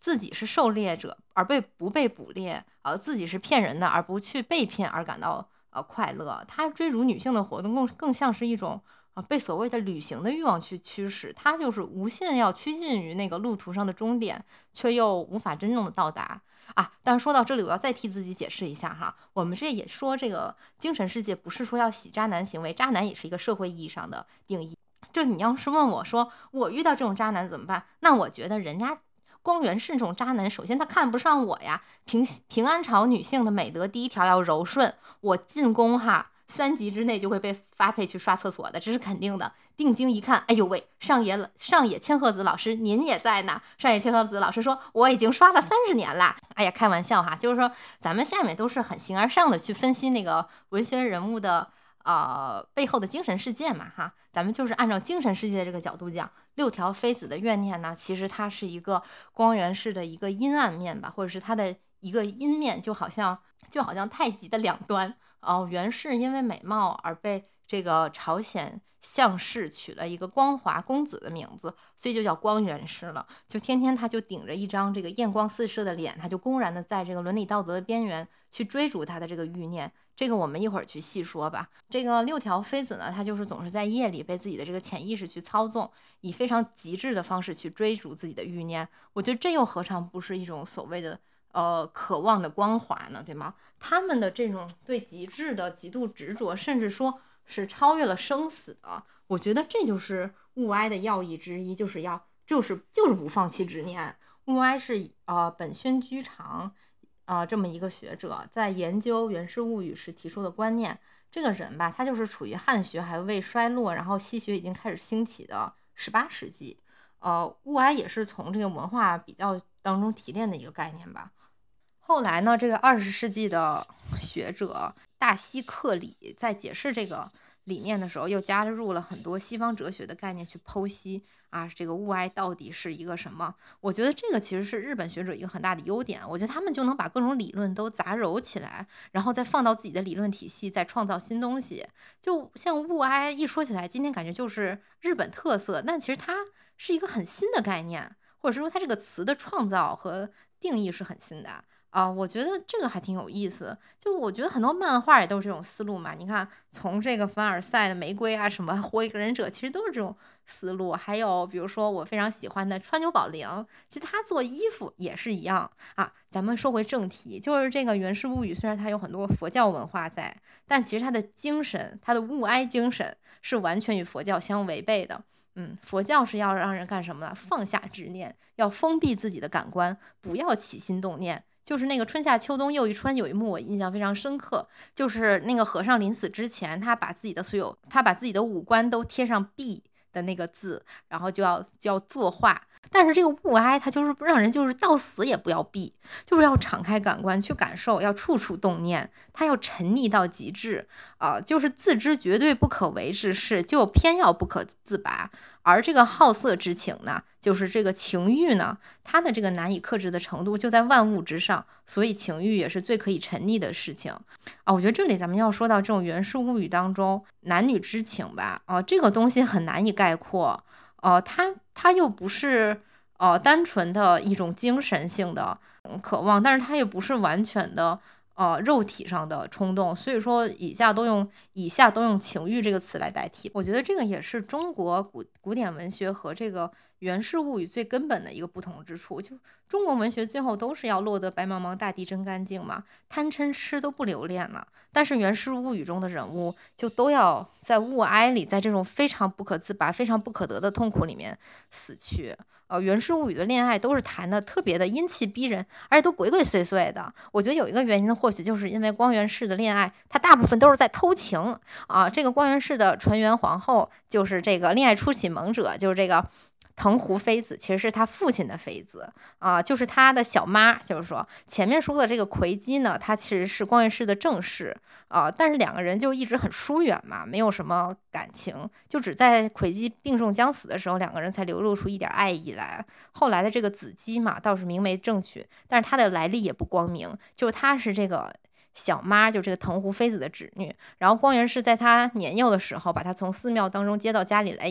S1: 自己是狩猎者而被不被捕猎，呃自己是骗人的而不去被骗而感到呃快乐。他追逐女性的活动更更像是一种啊被所谓的旅行的欲望去驱使，他就是无限要趋近于那个路途上的终点，却又无法真正的到达。啊，但是说到这里，我要再替自己解释一下哈。我们这也说这个精神世界不是说要洗渣男行为，渣男也是一个社会意义上的定义。就你要是问我说我遇到这种渣男怎么办？那我觉得人家光源是这种渣男，首先他看不上我呀。平平安朝女性的美德第一条要柔顺，我进宫哈。三级之内就会被发配去刷厕所的，这是肯定的。定睛一看，哎呦喂，上野上野千鹤子老师您也在呢。上野千鹤子老师说，我已经刷了三十年了。哎呀，开玩笑哈，就是说咱们下面都是很形而上的去分析那个文学人物的呃背后的精神世界嘛哈。咱们就是按照精神世界这个角度讲，六条妃子的怨念呢，其实它是一个光源式的一个阴暗面吧，或者是它的一个阴面，就好像就好像太极的两端。哦，源氏因为美貌而被这个朝鲜相氏取了一个光华公子的名字，所以就叫光源氏了。就天天他就顶着一张这个艳光四射的脸，他就公然的在这个伦理道德的边缘去追逐他的这个欲念。这个我们一会儿去细说吧。这个六条妃子呢，她就是总是在夜里被自己的这个潜意识去操纵，以非常极致的方式去追逐自己的欲念。我觉得这又何尝不是一种所谓的？呃，渴望的光华呢，对吗？他们的这种对极致的极度执着，甚至说是超越了生死的，我觉得这就是物哀的要义之一，就是要就是就是不放弃执念。物哀是呃本宣居长啊这么一个学者，在研究《源氏物语》时提出的观念。这个人吧，他就是处于汉学还未衰落，然后西学已经开始兴起的十八世纪。呃，物哀也是从这个文化比较当中提炼的一个概念吧。后来呢，这个二十世纪的学者大西克里在解释这个理念的时候，又加入了很多西方哲学的概念去剖析啊，这个物哀到底是一个什么？我觉得这个其实是日本学者一个很大的优点，我觉得他们就能把各种理论都杂糅起来，然后再放到自己的理论体系，再创造新东西。就像物哀一说起来，今天感觉就是日本特色，但其实它是一个很新的概念，或者是说它这个词的创造和定义是很新的。啊，我觉得这个还挺有意思。就我觉得很多漫画也都是这种思路嘛。你看，从这个凡尔赛的玫瑰啊，什么火影忍者，其实都是这种思路。还有比如说我非常喜欢的川久保玲，其实他做衣服也是一样啊。咱们说回正题，就是这个《源氏物语》，虽然它有很多佛教文化在，但其实它的精神，它的物哀精神是完全与佛教相违背的。嗯，佛教是要让人干什么呢？放下执念，要封闭自己的感官，不要起心动念。就是那个春夏秋冬又一春，有一幕我印象非常深刻，就是那个和尚临死之前，他把自己的所有，他把自己的五官都贴上壁的那个字，然后就要就要作画。但是这个物哀，它就是让人就是到死也不要闭，就是要敞开感官去感受，要处处动念，他要沉溺到极致啊，就是自知绝对不可为之事，就偏要不可自拔。而这个好色之情呢，就是这个情欲呢，它的这个难以克制的程度就在万物之上，所以情欲也是最可以沉溺的事情啊。我觉得这里咱们要说到这种原氏物语当中男女之情吧，啊，这个东西很难以概括，呃，它它又不是呃单纯的一种精神性的渴望，但是它又不是完全的。呃，肉体上的冲动，所以说以下都用以下都用情欲这个词来代替。我觉得这个也是中国古古典文学和这个源氏物语最根本的一个不同之处。就中国文学最后都是要落得白茫茫大地真干净嘛，贪嗔痴都不留恋了。但是源氏物语中的人物就都要在物哀里，在这种非常不可自拔、非常不可得的痛苦里面死去。呃，源氏物语的恋爱都是谈的特别的阴气逼人，而且都鬼鬼祟祟的。我觉得有一个原因，或许就是因为光源氏的恋爱，他大部分都是在偷情啊。这个光源氏的纯元皇后就是这个恋爱初启蒙者，就是这个藤壶妃子其实是他父亲的妃子啊，就是他的小妈。就是说，前面说的这个魁姬呢，她其实是光源氏的正室啊，但是两个人就一直很疏远嘛，没有什么感情，就只在魁姬病重将死的时候，两个人才流露出一点爱意来。后来的这个子姬嘛，倒是明媒正娶，但是她的来历也不光明，就她是这个。小妈就这个藤壶妃子的侄女，然后光源氏在她年幼的时候，把她从寺庙当中接到家里来，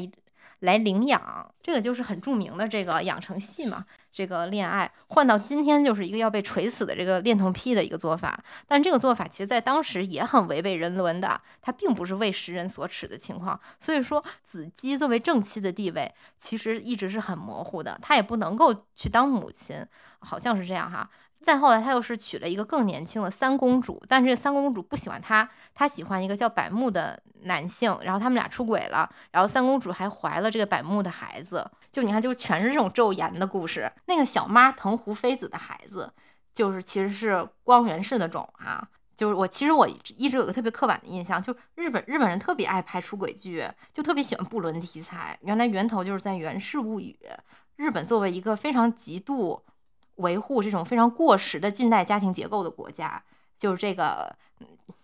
S1: 来领养。这个就是很著名的这个养成系嘛，这个恋爱换到今天就是一个要被锤死的这个恋童癖的一个做法。但这个做法其实在当时也很违背人伦的，它并不是为时人所耻的情况。所以说，子姬作为正妻的地位其实一直是很模糊的，她也不能够去当母亲，好像是这样哈。再后来，他又是娶了一个更年轻的三公主，但是三公主不喜欢他，他喜欢一个叫百慕的男性，然后他们俩出轨了，然后三公主还怀了这个百慕的孩子，就你看，就全是这种咒言的故事。那个小妈藤壶妃子的孩子，就是其实是光源氏的种啊，就是我其实我一直有个特别刻板的印象，就日本日本人特别爱拍出轨剧，就特别喜欢不伦题材，原来源头就是在《源氏物语》，日本作为一个非常极度。维护这种非常过时的近代家庭结构的国家，就是这个，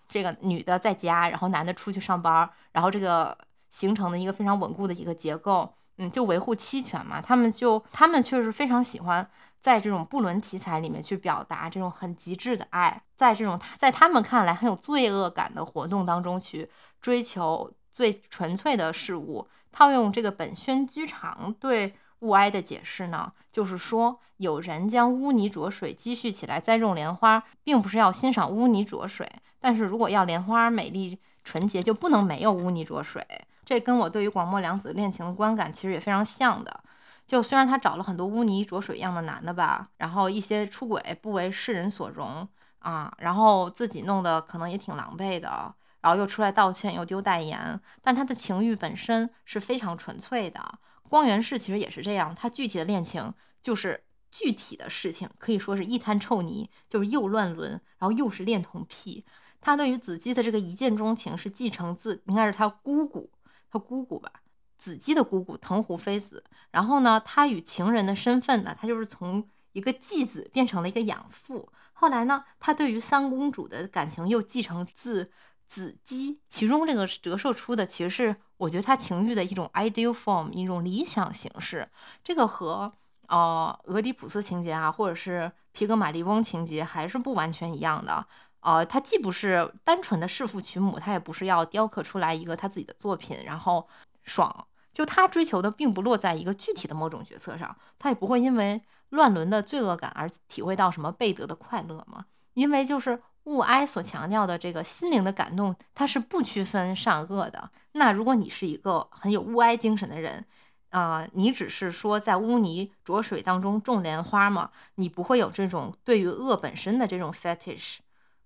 S1: 这个女的在家，然后男的出去上班，然后这个形成的一个非常稳固的一个结构，嗯，就维护妻权嘛。他们就他们确实非常喜欢在这种不伦题材里面去表达这种很极致的爱，在这种在他们看来很有罪恶感的活动当中去追求最纯粹的事物。套用这个本宣居长对。物哀的解释呢，就是说有人将污泥浊水积蓄起来栽种莲花，并不是要欣赏污泥浊水，但是如果要莲花美丽纯洁，就不能没有污泥浊水。这跟我对于广末凉子恋情的观感其实也非常像的。就虽然他找了很多污泥浊水一样的男的吧，然后一些出轨不为世人所容啊，然后自己弄得可能也挺狼狈的，然后又出来道歉又丢代言，但他的情欲本身是非常纯粹的。光源氏其实也是这样，他具体的恋情就是具体的事情，可以说是一滩臭泥，就是又乱伦，然后又是恋童癖。他对于子姬的这个一见钟情是继承自应该是他姑姑，他姑姑吧，子姬的姑姑藤壶妃子。然后呢，他与情人的身份呢，他就是从一个继子变成了一个养父。后来呢，他对于三公主的感情又继承自。子姬，其中这个折射出的其实是我觉得他情欲的一种 ideal form，一种理想形式。这个和呃俄狄浦斯情节啊，或者是皮格马利翁情节还是不完全一样的。呃，他既不是单纯的弑父娶母，他也不是要雕刻出来一个他自己的作品，然后爽。就他追求的并不落在一个具体的某种角色上，他也不会因为乱伦的罪恶感而体会到什么贝德的快乐嘛？因为就是。物哀所强调的这个心灵的感动，它是不区分善恶的。那如果你是一个很有物哀精神的人，啊，你只是说在污泥浊水当中种莲花嘛，你不会有这种对于恶本身的这种 fetish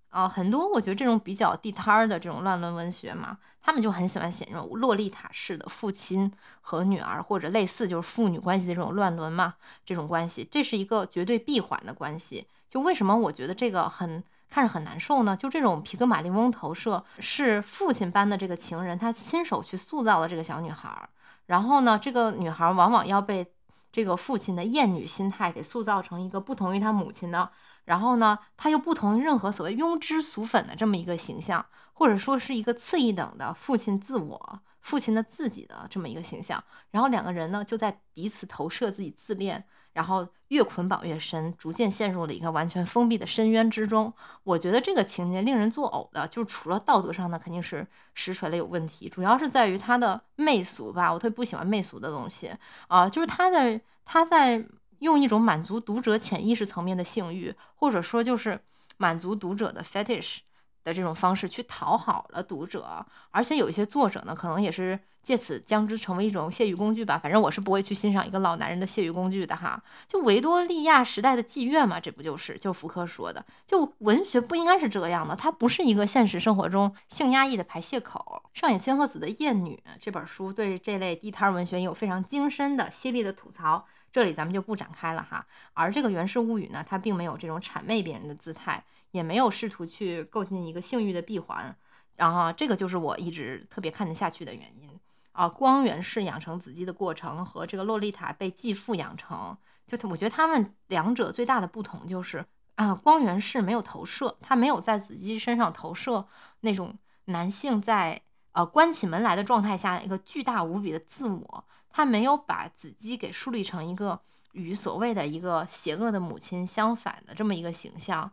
S1: 啊。很多我觉得这种比较地摊儿的这种乱伦文学嘛，他们就很喜欢写这种洛丽塔式的父亲和女儿，或者类似就是父女关系的这种乱伦嘛，这种关系，这是一个绝对闭环的关系。就为什么我觉得这个很。看着很难受呢。就这种皮格马利翁投射，是父亲般的这个情人，他亲手去塑造了这个小女孩。然后呢，这个女孩往往要被这个父亲的厌女心态给塑造成一个不同于他母亲的，然后呢，他又不同于任何所谓庸脂俗粉的这么一个形象，或者说是一个次一等的父亲自我、父亲的自己的这么一个形象。然后两个人呢，就在彼此投射自己自恋。然后越捆绑越深，逐渐陷入了一个完全封闭的深渊之中。我觉得这个情节令人作呕的，就是除了道德上的肯定是实锤了有问题，主要是在于他的媚俗吧。我特别不喜欢媚俗的东西啊，就是他在他在用一种满足读者潜意识层面的性欲，或者说就是满足读者的 fetish。的这种方式去讨好了读者，而且有一些作者呢，可能也是借此将之成为一种泄欲工具吧。反正我是不会去欣赏一个老男人的泄欲工具的哈。就维多利亚时代的妓院嘛，这不就是？就福柯说的，就文学不应该是这样的，它不是一个现实生活中性压抑的排泄口。上野千鹤子的《艳女》这本书对这类地摊文学有非常精深的、犀利的吐槽，这里咱们就不展开了哈。而这个《源氏物语》呢，它并没有这种谄媚别人的姿态。也没有试图去构建一个性欲的闭环，然后这个就是我一直特别看得下去的原因啊光源氏养成子姬的过程和这个洛丽塔被继父养成，就我觉得他们两者最大的不同就是啊光源氏没有投射，他没有在子姬身上投射那种男性在呃关起门来的状态下一个巨大无比的自我，他没有把子姬给树立成一个与所谓的一个邪恶的母亲相反的这么一个形象。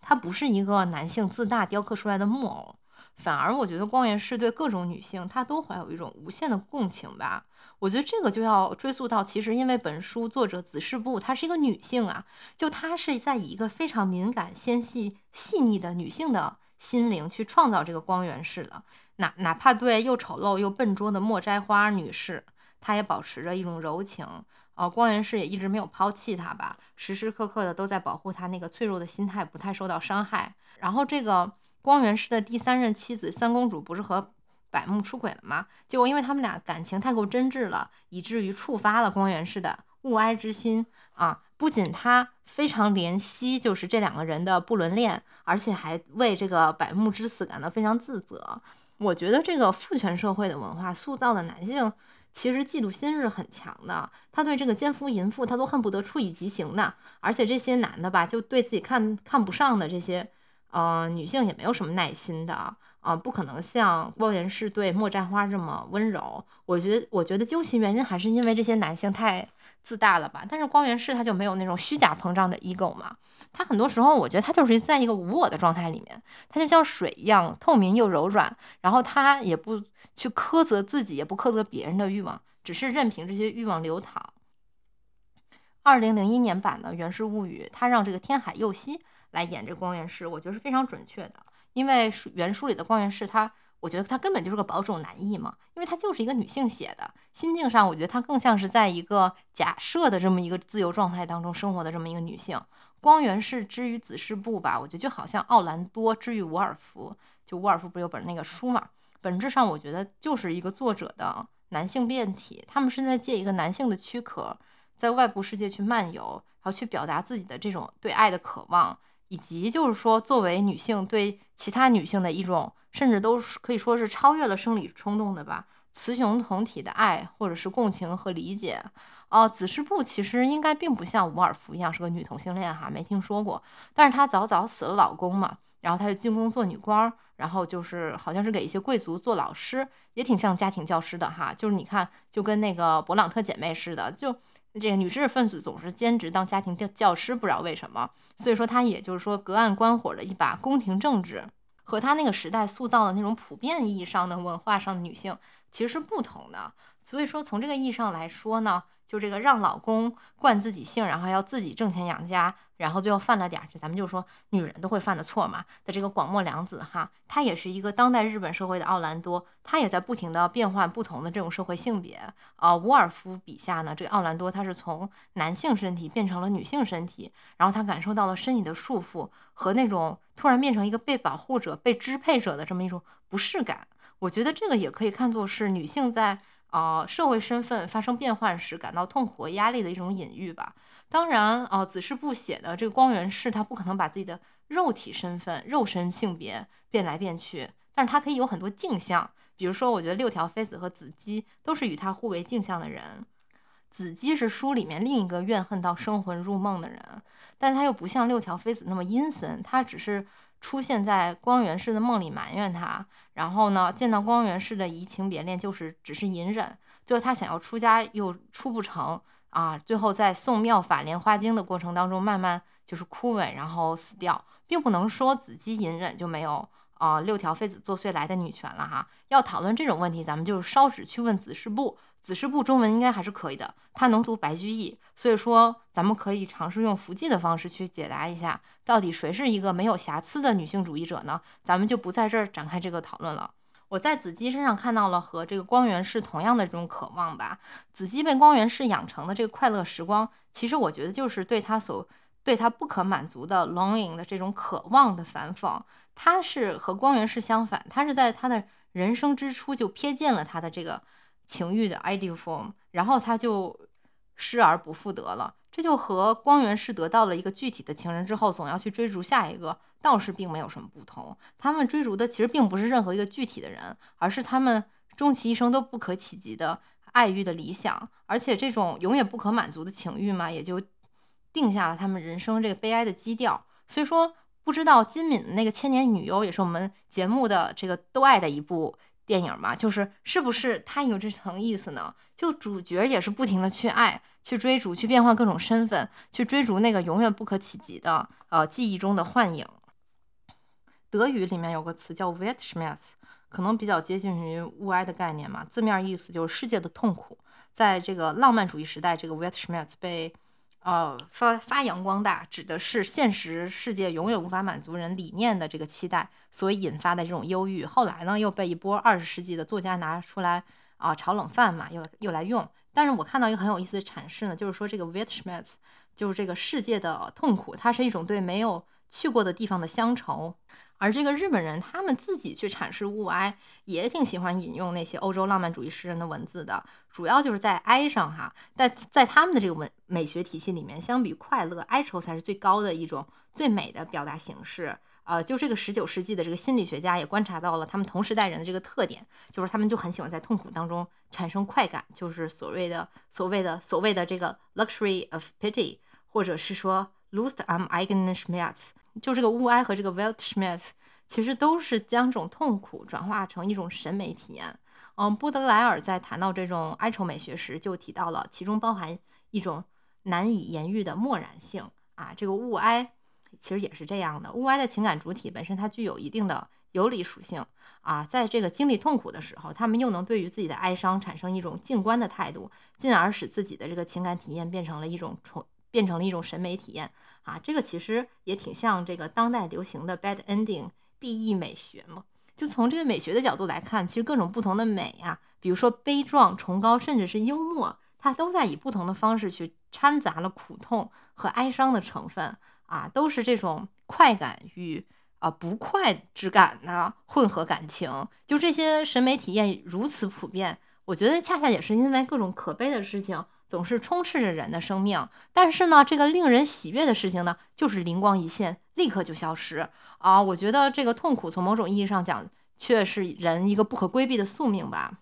S1: 他不是一个男性自大雕刻出来的木偶，反而我觉得光源氏对各种女性，他都怀有一种无限的共情吧。我觉得这个就要追溯到，其实因为本书作者子世部她是一个女性啊，就她是在以一个非常敏感、纤细、细腻的女性的心灵去创造这个光源氏的。哪哪怕对又丑陋又笨拙的莫摘花女士，她也保持着一种柔情。哦，光源氏也一直没有抛弃他吧，时时刻刻的都在保护他那个脆弱的心态不太受到伤害。然后这个光源氏的第三任妻子三公主不是和百慕出轨了吗？结果因为他们俩感情太过真挚了，以至于触发了光源氏的物哀之心啊！不仅他非常怜惜就是这两个人的不伦恋，而且还为这个百慕之死感到非常自责。我觉得这个父权社会的文化塑造的男性。其实嫉妒心是很强的，他对这个奸夫淫妇，他都恨不得处以极刑的。而且这些男的吧，就对自己看看不上的这些，呃，女性也没有什么耐心的。啊，不可能像汪源氏对莫占花这么温柔。我觉得，我觉得究其原因，还是因为这些男性太自大了吧。但是光源氏他就没有那种虚假膨胀的 ego 嘛。他很多时候，我觉得他就是在一个无我的状态里面，他就像水一样透明又柔软。然后他也不去苛责自己，也不苛责别人的欲望，只是任凭这些欲望流淌。二零零一年版的《源氏物语》，他让这个天海佑希来演这光源氏，我觉得是非常准确的。因为原书里的光源氏，他我觉得她根本就是个保守男艺嘛，因为她就是一个女性写的。心境上，我觉得她更像是在一个假设的这么一个自由状态当中生活的这么一个女性。光源氏之于子师部吧，我觉得就好像奥兰多之于伍尔夫，就伍尔夫不是有本那个书嘛？本质上，我觉得就是一个作者的男性变体，他们是在借一个男性的躯壳，在外部世界去漫游，然后去表达自己的这种对爱的渴望。以及就是说，作为女性对其他女性的一种，甚至都是可以说是超越了生理冲动的吧，雌雄同体的爱，或者是共情和理解。哦，子师部其实应该并不像伍尔夫一样是个女同性恋哈，没听说过。但是她早早死了老公嘛，然后她就进宫做女官，然后就是好像是给一些贵族做老师，也挺像家庭教师的哈。就是你看，就跟那个勃朗特姐妹似的，就。这个女知识分子总是兼职当家庭教教师，不知道为什么。所以说，她也就是说隔岸观火的一把宫廷政治，和她那个时代塑造的那种普遍意义上的文化上的女性其实是不同的。所以说，从这个意义上来说呢。就这个让老公惯自己性，然后要自己挣钱养家，然后最后犯了点儿，咱们就说女人都会犯的错嘛。的这个广末凉子哈，她也是一个当代日本社会的奥兰多，她也在不停的变换不同的这种社会性别啊。伍尔夫笔下呢，这个奥兰多他是从男性身体变成了女性身体，然后他感受到了身体的束缚和那种突然变成一个被保护者、被支配者的这么一种不适感。我觉得这个也可以看作是女性在。啊，社会身份发生变换时感到痛苦和压力的一种隐喻吧。当然，哦，子世部写的这个光源氏，他不可能把自己的肉体身份、肉身性别变来变去，但是他可以有很多镜像。比如说，我觉得六条妃子和子姬都是与他互为镜像的人。子姬是书里面另一个怨恨到生魂入梦的人，但是他又不像六条妃子那么阴森，他只是。出现在光源氏的梦里埋怨他，然后呢，见到光源氏的移情别恋，就是只是隐忍。最后他想要出家又出不成啊，最后在诵妙法莲花经的过程当中，慢慢就是枯萎，然后死掉，并不能说子姬隐忍就没有。啊，六条妃子作祟来的女权了哈。要讨论这种问题，咱们就烧纸去问子世部。子世部中文应该还是可以的，他能读白居易，所以说咱们可以尝试用伏记的方式去解答一下，到底谁是一个没有瑕疵的女性主义者呢？咱们就不在这儿展开这个讨论了。我在子姬身上看到了和这个光源氏同样的这种渴望吧。子姬被光源氏养成的这个快乐时光，其实我觉得就是对他所对他不可满足的 longing 的这种渴望的反讽。他是和光源氏相反，他是在他的人生之初就瞥见了他的这个情欲的 ideal form，然后他就失而不复得了。这就和光源氏得到了一个具体的情人之后，总要去追逐下一个，倒是并没有什么不同。他们追逐的其实并不是任何一个具体的人，而是他们终其一生都不可企及的爱欲的理想，而且这种永远不可满足的情欲嘛，也就定下了他们人生这个悲哀的基调。所以说，不知道金敏的那个《千年女优》也是我们节目的这个都爱的一部电影嘛，就是是不是它有这层意思呢？就主角也是不停的去爱、去追逐、去变换各种身份、去追逐那个永远不可企及的呃记忆中的幻影。德语里面有个词叫 Weltschmerz，可能比较接近于物哀的概念嘛，字面意思就是世界的痛苦。在这个浪漫主义时代，这个 Weltschmerz 被呃发发扬光大，指的是现实世界永远无法满足人理念的这个期待所引发的这种忧郁。后来呢，又被一波二十世纪的作家拿出来啊炒冷饭嘛，又又来用。但是我看到一个很有意思的阐释呢，就是说这个 Wetshmetz 就是这个世界的痛苦，它是一种对没有去过的地方的乡愁。而这个日本人，他们自己去阐释物哀，也挺喜欢引用那些欧洲浪漫主义诗人的文字的，主要就是在哀上哈。但在他们的这个文美学体系里面，相比快乐，哀愁才是最高的一种最美的表达形式。呃，就这个十九世纪的这个心理学家也观察到了他们同时代人的这个特点，就是他们就很喜欢在痛苦当中产生快感，就是所谓的所谓的所谓的这个 luxury of pity，或者是说 lust am eigenen Schmerz。就这个物哀和这个 Weltschmerz，其实都是将这种痛苦转化成一种审美体验。嗯，波德莱尔在谈到这种哀愁美学时，就提到了其中包含一种难以言喻的漠然性啊。这个物哀其实也是这样的，物哀的情感主体本身它具有一定的游离属性啊，在这个经历痛苦的时候，他们又能对于自己的哀伤产生一种静观的态度，进而使自己的这个情感体验变成了一种重，变成了一种审美体验。啊，这个其实也挺像这个当代流行的 bad ending B E 美学嘛。就从这个美学的角度来看，其实各种不同的美呀，比如说悲壮、崇高，甚至是幽默，它都在以不同的方式去掺杂了苦痛和哀伤的成分啊，都是这种快感与啊不快之感的混合感情。就这些审美体验如此普遍，我觉得恰恰也是因为各种可悲的事情。总是充斥着人的生命，但是呢，这个令人喜悦的事情呢，就是灵光一现，立刻就消失啊！我觉得这个痛苦从某种意义上讲，却是人一个不可规避的宿命吧。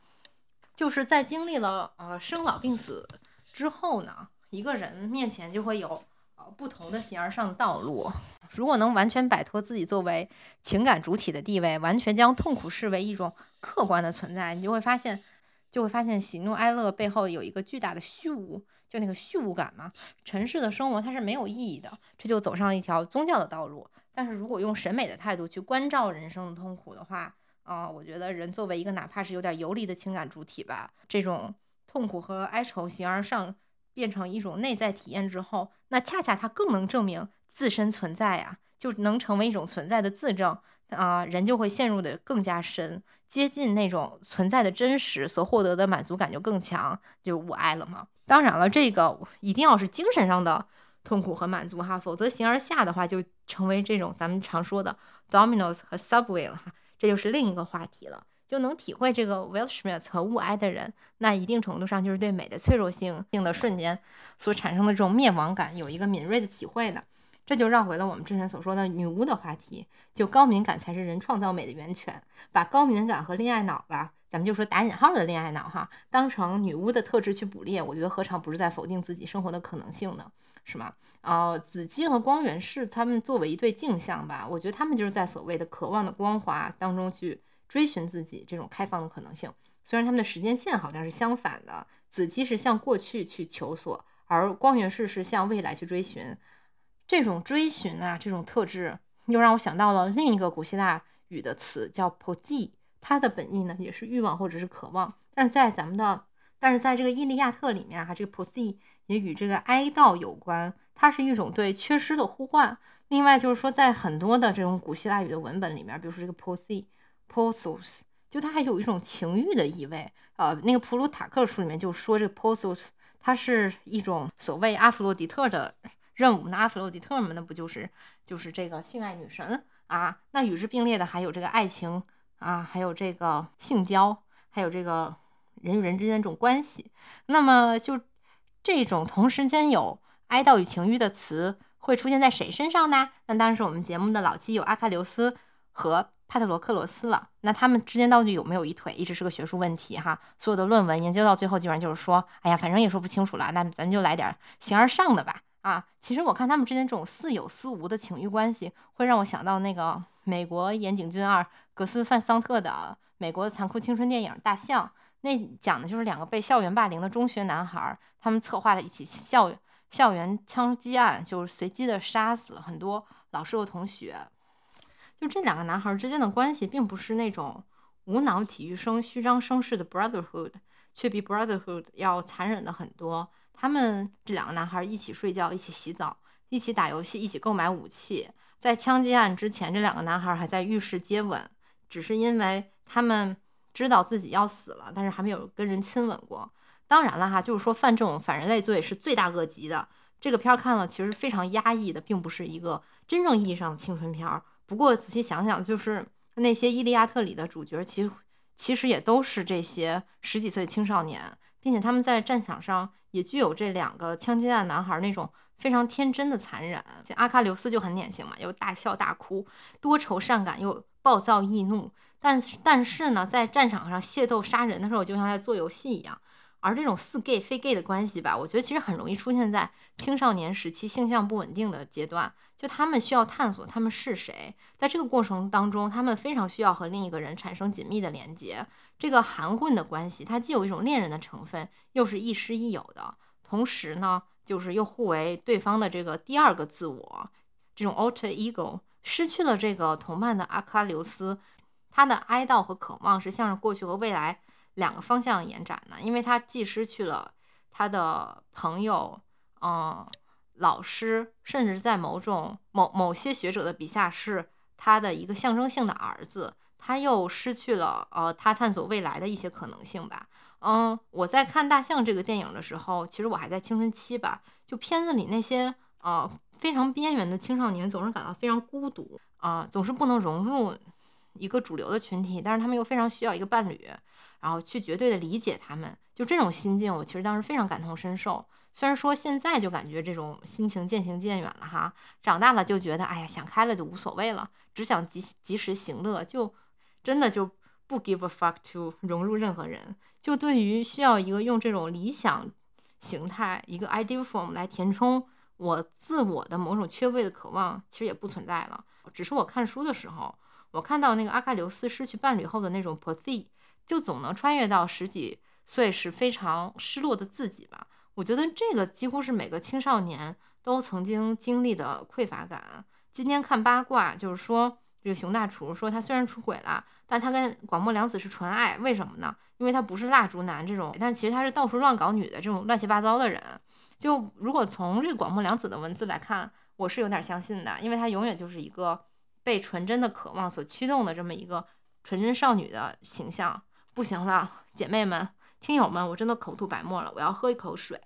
S1: 就是在经历了呃生老病死之后呢，一个人面前就会有呃不同的形而上的道路。如果能完全摆脱自己作为情感主体的地位，完全将痛苦视为一种客观的存在，你就会发现。就会发现喜怒哀乐背后有一个巨大的虚无，就那个虚无感嘛。尘世的生活它是没有意义的，这就走上了一条宗教的道路。但是如果用审美的态度去关照人生的痛苦的话，啊，我觉得人作为一个哪怕是有点游离的情感主体吧，这种痛苦和哀愁形而上变成一种内在体验之后，那恰恰它更能证明自身存在呀，就能成为一种存在的自证。啊，人就会陷入的更加深，接近那种存在的真实，所获得的满足感就更强，就无爱了嘛。当然了，这个一定要是精神上的痛苦和满足哈，否则形而下的话，就成为这种咱们常说的 dominoes 和 Subway 了哈，这就是另一个话题了。就能体会这个 Weltschmerz 和物哀的人，那一定程度上就是对美的脆弱性性的瞬间所产生的这种灭亡感有一个敏锐的体会的。这就绕回了我们之前所说的女巫的话题，就高敏感才是人创造美的源泉。把高敏感和恋爱脑吧，咱们就说打引号的恋爱脑哈，当成女巫的特质去捕猎，我觉得何尝不是在否定自己生活的可能性呢？是吗？呃，子姬和光源氏他们作为一对镜像吧，我觉得他们就是在所谓的渴望的光华当中去追寻自己这种开放的可能性。虽然他们的时间线好像是相反的，子姬是向过去去求索，而光源氏是向未来去追寻。这种追寻啊，这种特质又让我想到了另一个古希腊语的词，叫 p o s e 它的本意呢也是欲望或者是渴望。但是在咱们的，但是在这个《伊利亚特》里面哈，这个 p o s e 也与这个哀悼有关，它是一种对缺失的呼唤。另外就是说，在很多的这种古希腊语的文本里面，比如说这个 p o s e p o s o s 就它还有一种情欲的意味。呃，那个普鲁塔克书里面就说这个 p o s o s 它是一种所谓阿弗洛狄特的。任务，那阿弗洛狄特嘛，那不就是就是这个性爱女神啊？那与之并列的还有这个爱情啊，还有这个性交，还有这个人与人之间这种关系。那么就这种同时间有哀悼与情欲的词会出现在谁身上呢？那当然是我们节目的老基友阿喀琉斯和帕特罗克罗斯了。那他们之间到底有没有一腿，一直是个学术问题哈。所有的论文研究到最后，基本上就是说，哎呀，反正也说不清楚了，那咱就来点形而上的吧。啊，其实我看他们之间这种似有似无的情欲关系，会让我想到那个美国岩井俊二格斯范桑特的美国的残酷青春电影《大象》，那讲的就是两个被校园霸凌的中学男孩，他们策划了一起校校园枪击案，就是随机的杀死了很多老师和同学。就这两个男孩之间的关系，并不是那种无脑体育生虚张声势的 brotherhood，却比 brotherhood 要残忍的很多。他们这两个男孩一起睡觉，一起洗澡，一起打游戏，一起购买武器。在枪击案之前，这两个男孩还在浴室接吻，只是因为他们知道自己要死了，但是还没有跟人亲吻过。当然了哈，就是说犯这种反人类罪是罪大恶极的。这个片儿看了其实非常压抑的，并不是一个真正意义上的青春片儿。不过仔细想想，就是那些《伊利亚特》里的主角，其实其实也都是这些十几岁青少年，并且他们在战场上也具有这两个枪击案男孩那种非常天真的残忍。像阿喀琉斯就很典型嘛，又大笑大哭，多愁善感又暴躁易怒。但但是呢，在战场上械斗杀人的时候，就像在做游戏一样。而这种似 gay 非 gay 的关系吧，我觉得其实很容易出现在青少年时期性向不稳定的阶段。就他们需要探索他们是谁，在这个过程当中，他们非常需要和另一个人产生紧密的连接。这个含混的关系，它既有一种恋人的成分，又是亦师亦友的。同时呢，就是又互为对方的这个第二个自我，这种 alter ego。失去了这个同伴的阿喀琉斯，他的哀悼和渴望是向着过去和未来。两个方向延展的，因为他既失去了他的朋友，嗯，老师，甚至在某种某某些学者的笔下是他的一个象征性的儿子，他又失去了呃，他探索未来的一些可能性吧。嗯，我在看《大象》这个电影的时候，其实我还在青春期吧，就片子里那些呃非常边缘的青少年，总是感到非常孤独啊，总是不能融入一个主流的群体，但是他们又非常需要一个伴侣。然后去绝对的理解他们，就这种心境，我其实当时非常感同身受。虽然说现在就感觉这种心情渐行渐远了哈，长大了就觉得，哎呀，想开了就无所谓了，只想及及时行乐，就真的就不 give a fuck to 融入任何人。就对于需要一个用这种理想形态一个 ideal form 来填充我自我的某种缺位的渴望，其实也不存在了。只是我看书的时候，我看到那个阿喀琉斯失去伴侣后的那种 p a t h y 就总能穿越到十几岁时非常失落的自己吧。我觉得这个几乎是每个青少年都曾经经历的匮乏感。今天看八卦，就是说这个熊大厨说他虽然出轨了，但他跟广末凉子是纯爱，为什么呢？因为他不是蜡烛男这种，但其实他是到处乱搞女的这种乱七八糟的人。就如果从这个广末凉子的文字来看，我是有点相信的，因为他永远就是一个被纯真的渴望所驱动的这么一个纯真少女的形象。不行了，姐妹们、听友们，我真的口吐白沫了，我要喝一口水。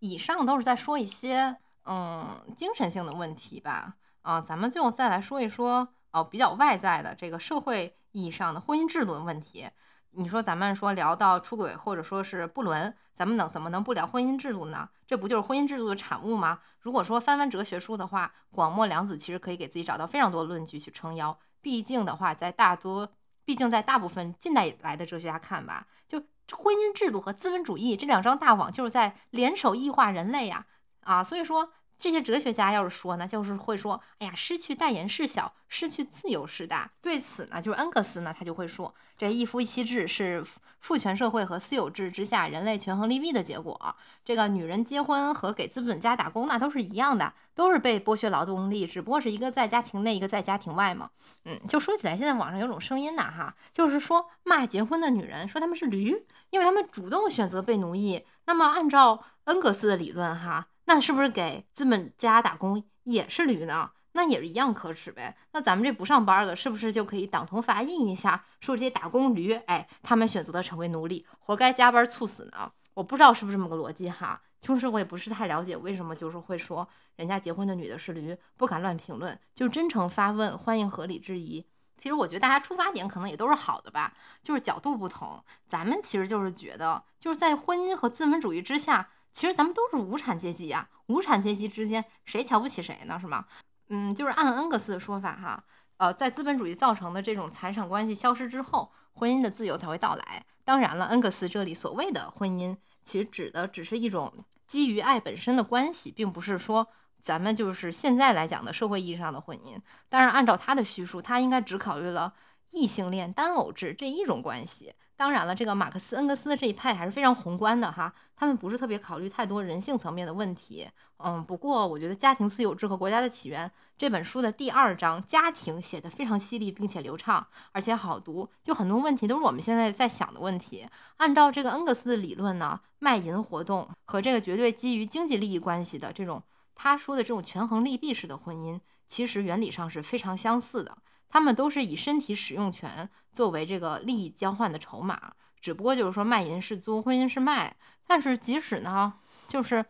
S1: 以上都是在说一些嗯精神性的问题吧，啊，咱们最后再来说一说哦比较外在的这个社会意义上的婚姻制度的问题。你说咱们说聊到出轨或者说是不伦，咱们能怎么能不聊婚姻制度呢？这不就是婚姻制度的产物吗？如果说翻翻哲学书的话，广末凉子其实可以给自己找到非常多论据去撑腰。毕竟的话，在大多毕竟，在大部分近代以来的哲学家看吧，就婚姻制度和资本主义这两张大网，就是在联手异化人类呀！啊，所以说。这些哲学家要是说呢，就是会说，哎呀，失去代言是小，失去自由是大。对此呢，就是恩格斯呢，他就会说，这一夫一妻制是父权社会和私有制之下人类权衡利弊的结果。这个女人结婚和给资本家打工，那都是一样的，都是被剥削劳动力，只不过是一个在家庭内，一个在家庭外嘛。嗯，就说起来，现在网上有种声音呐，哈，就是说骂结婚的女人，说他们是驴，因为他们主动选择被奴役。那么按照恩格斯的理论，哈。那是不是给资本家打工也是驴呢？那也是一样可耻呗。那咱们这不上班的，是不是就可以党同伐异一下，说这些打工驴，哎，他们选择的成为奴隶，活该加班猝死呢？我不知道是不是这么个逻辑哈。其实我也不是太了解，为什么就是会说人家结婚的女的是驴，不敢乱评论，就真诚发问，欢迎合理质疑。其实我觉得大家出发点可能也都是好的吧，就是角度不同。咱们其实就是觉得，就是在婚姻和资本主义之下。其实咱们都是无产阶级呀，无产阶级之间谁瞧不起谁呢？是吗？嗯，就是按恩格斯的说法哈，呃，在资本主义造成的这种财产关系消失之后，婚姻的自由才会到来。当然了，恩格斯这里所谓的婚姻，其实指的只是一种基于爱本身的关系，并不是说咱们就是现在来讲的社会意义上的婚姻。当然，按照他的叙述，他应该只考虑了异性恋单偶制这一种关系。当然了，这个马克思恩格斯的这一派还是非常宏观的哈，他们不是特别考虑太多人性层面的问题。嗯，不过我觉得《家庭私有制和国家的起源》这本书的第二章家庭写得非常犀利，并且流畅，而且好读。就很多问题都是我们现在在想的问题。按照这个恩格斯的理论呢，卖淫活动和这个绝对基于经济利益关系的这种他说的这种权衡利弊式的婚姻，其实原理上是非常相似的。他们都是以身体使用权作为这个利益交换的筹码，只不过就是说卖淫是租，婚姻是卖。但是即使呢，就是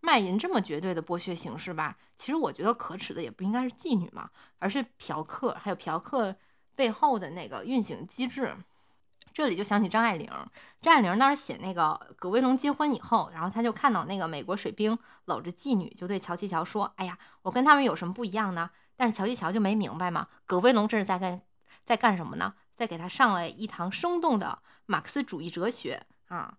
S1: 卖淫这么绝对的剥削形式吧，其实我觉得可耻的也不应该是妓女嘛，而是嫖客，还有嫖客背后的那个运行机制。这里就想起张爱玲，张爱玲当时写那个葛威龙结婚以后，然后他就看到那个美国水兵搂着妓女，就对乔七乔说：“哎呀，我跟他们有什么不一样呢？”但是乔七乔就没明白嘛，葛威龙这是在干在干什么呢？在给他上了一堂生动的马克思主义哲学啊！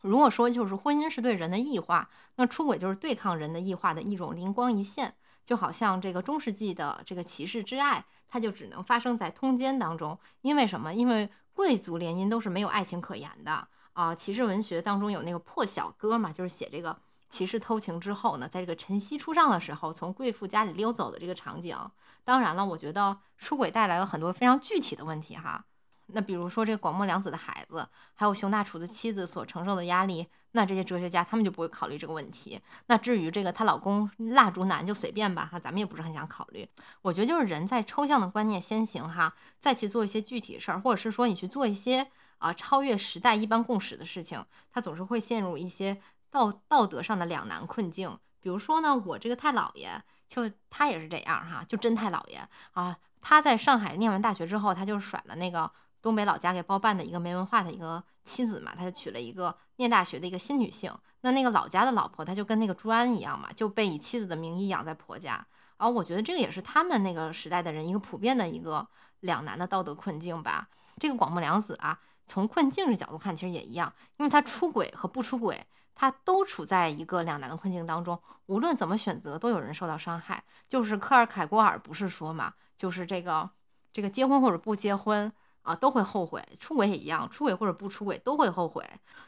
S1: 如果说就是婚姻是对人的异化，那出轨就是对抗人的异化的一种灵光一现，就好像这个中世纪的这个骑士之爱，它就只能发生在通奸当中，因为什么？因为贵族联姻都是没有爱情可言的啊！骑士文学当中有那个破小哥嘛，就是写这个。骑士偷情之后呢，在这个晨曦初上的时候，从贵妇家里溜走的这个场景。当然了，我觉得出轨带来了很多非常具体的问题哈。那比如说这个广末凉子的孩子，还有熊大厨的妻子所承受的压力，那这些哲学家他们就不会考虑这个问题。那至于这个她老公蜡烛男就随便吧哈，咱们也不是很想考虑。我觉得就是人在抽象的观念先行哈，再去做一些具体的事儿，或者是说你去做一些啊超越时代一般共识的事情，他总是会陷入一些。道道德上的两难困境，比如说呢，我这个太姥爷就他也是这样哈，就真太姥爷啊。他在上海念完大学之后，他就甩了那个东北老家给包办的一个没文化的一个妻子嘛，他就娶了一个念大学的一个新女性。那那个老家的老婆，他就跟那个朱安一样嘛，就被以妻子的名义养在婆家。而我觉得这个也是他们那个时代的人一个普遍的一个两难的道德困境吧。这个广末凉子啊，从困境这角度看，其实也一样，因为他出轨和不出轨。他都处在一个两难的困境当中，无论怎么选择，都有人受到伤害。就是科尔凯郭尔不是说嘛，就是这个这个结婚或者不结婚。啊，都会后悔，出轨也一样，出轨或者不出轨都会后悔。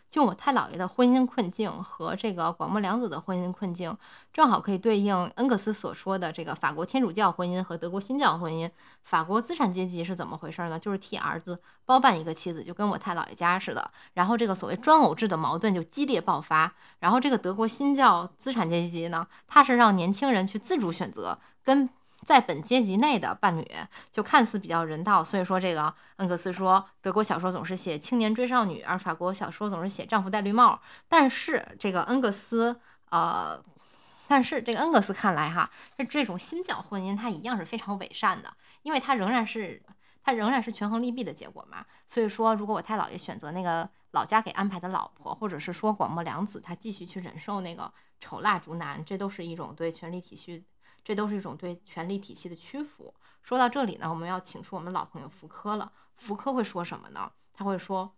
S1: 就我太姥爷的婚姻困境和这个广末凉子的婚姻困境，正好可以对应恩格斯所说的这个法国天主教婚姻和德国新教婚姻。法国资产阶级是怎么回事呢？就是替儿子包办一个妻子，就跟我太姥爷家似的。然后这个所谓专偶制的矛盾就激烈爆发。然后这个德国新教资产阶级呢，他是让年轻人去自主选择跟。在本阶级内的伴侣就看似比较人道，所以说这个恩格斯说，德国小说总是写青年追少女，而法国小说总是写丈夫戴绿帽。但是这个恩格斯，呃，但是这个恩格斯看来哈，这这种新教婚姻它一样是非常伪善的，因为它仍然是它仍然是权衡利弊的结果嘛。所以说，如果我太姥爷选择那个老家给安排的老婆，或者是说广末凉子他继续去忍受那个丑蜡烛男，这都是一种对权力体系。这都是一种对权力体系的屈服。说到这里呢，我们要请出我们老朋友福柯了。福柯会说什么呢？他会说，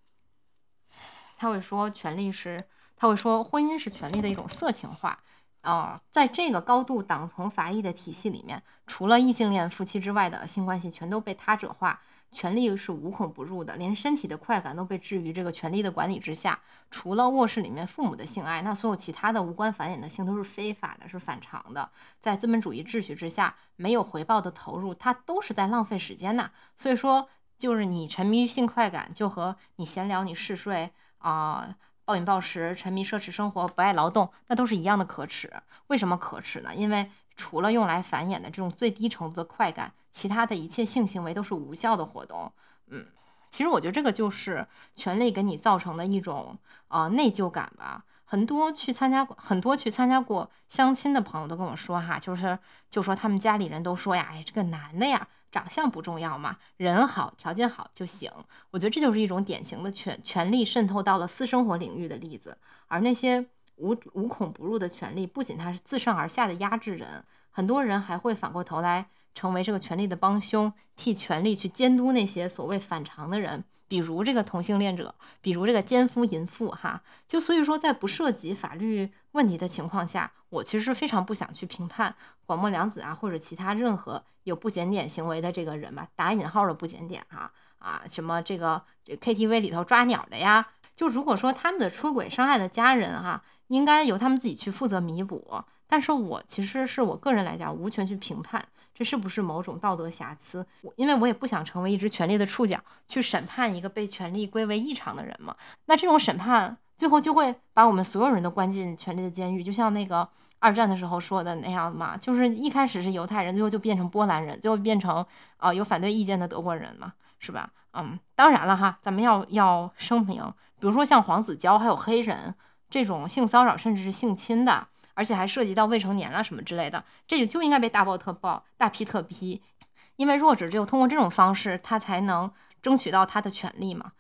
S1: 他会说，权力是，他会说，婚姻是权力的一种色情化。啊，在这个高度党同伐异的体系里面，除了异性恋夫妻之外的性关系，全都被他者化。权力是无孔不入的，连身体的快感都被置于这个权力的管理之下。除了卧室里面父母的性爱，那所有其他的无关繁衍的性都是非法的，是反常的。在资本主义秩序之下，没有回报的投入，它都是在浪费时间呐。所以说，就是你沉迷于性快感，就和你闲聊、你嗜睡啊、暴饮暴食、沉迷奢侈生活、不爱劳动，那都是一样的可耻。为什么可耻呢？因为除了用来繁衍的这种最低程度的快感。其他的一切性行为都是无效的活动，嗯，其实我觉得这个就是权力给你造成的一种呃内疚感吧。很多去参加过很多去参加过相亲的朋友都跟我说哈，就是就说他们家里人都说呀，哎，这个男的呀，长相不重要嘛，人好条件好就行。我觉得这就是一种典型的权权力渗透到了私生活领域的例子，而那些。无无孔不入的权利，不仅它是自上而下的压制人，很多人还会反过头来成为这个权力的帮凶，替权力去监督那些所谓反常的人，比如这个同性恋者，比如这个奸夫淫妇，哈，就所以说在不涉及法律问题的情况下，我其实是非常不想去评判广末凉子啊，或者其他任何有不检点行为的这个人吧，打引号的不检点哈啊，什么这个 KTV 里头抓鸟的呀。就如果说他们的出轨伤害的家人哈，应该由他们自己去负责弥补。但是我其实是我个人来讲，无权去评判这是不是某种道德瑕疵，我因为我也不想成为一只权力的触角，去审判一个被权力归为异常的人嘛。那这种审判最后就会把我们所有人都关进权力的监狱，就像那个二战的时候说的那样嘛，就是一开始是犹太人，最后就变成波兰人，最后变成啊有反对意见的德国人嘛，是吧？嗯，当然了哈，咱们要要声明。比如说像黄子佼，还有黑人这种性骚扰甚至是性侵的，而且还涉及到未成年啊什么之类的，这个就应该被大爆特爆、大批特批，因为弱者只有通过这种方式，他才能争取到他的权利嘛。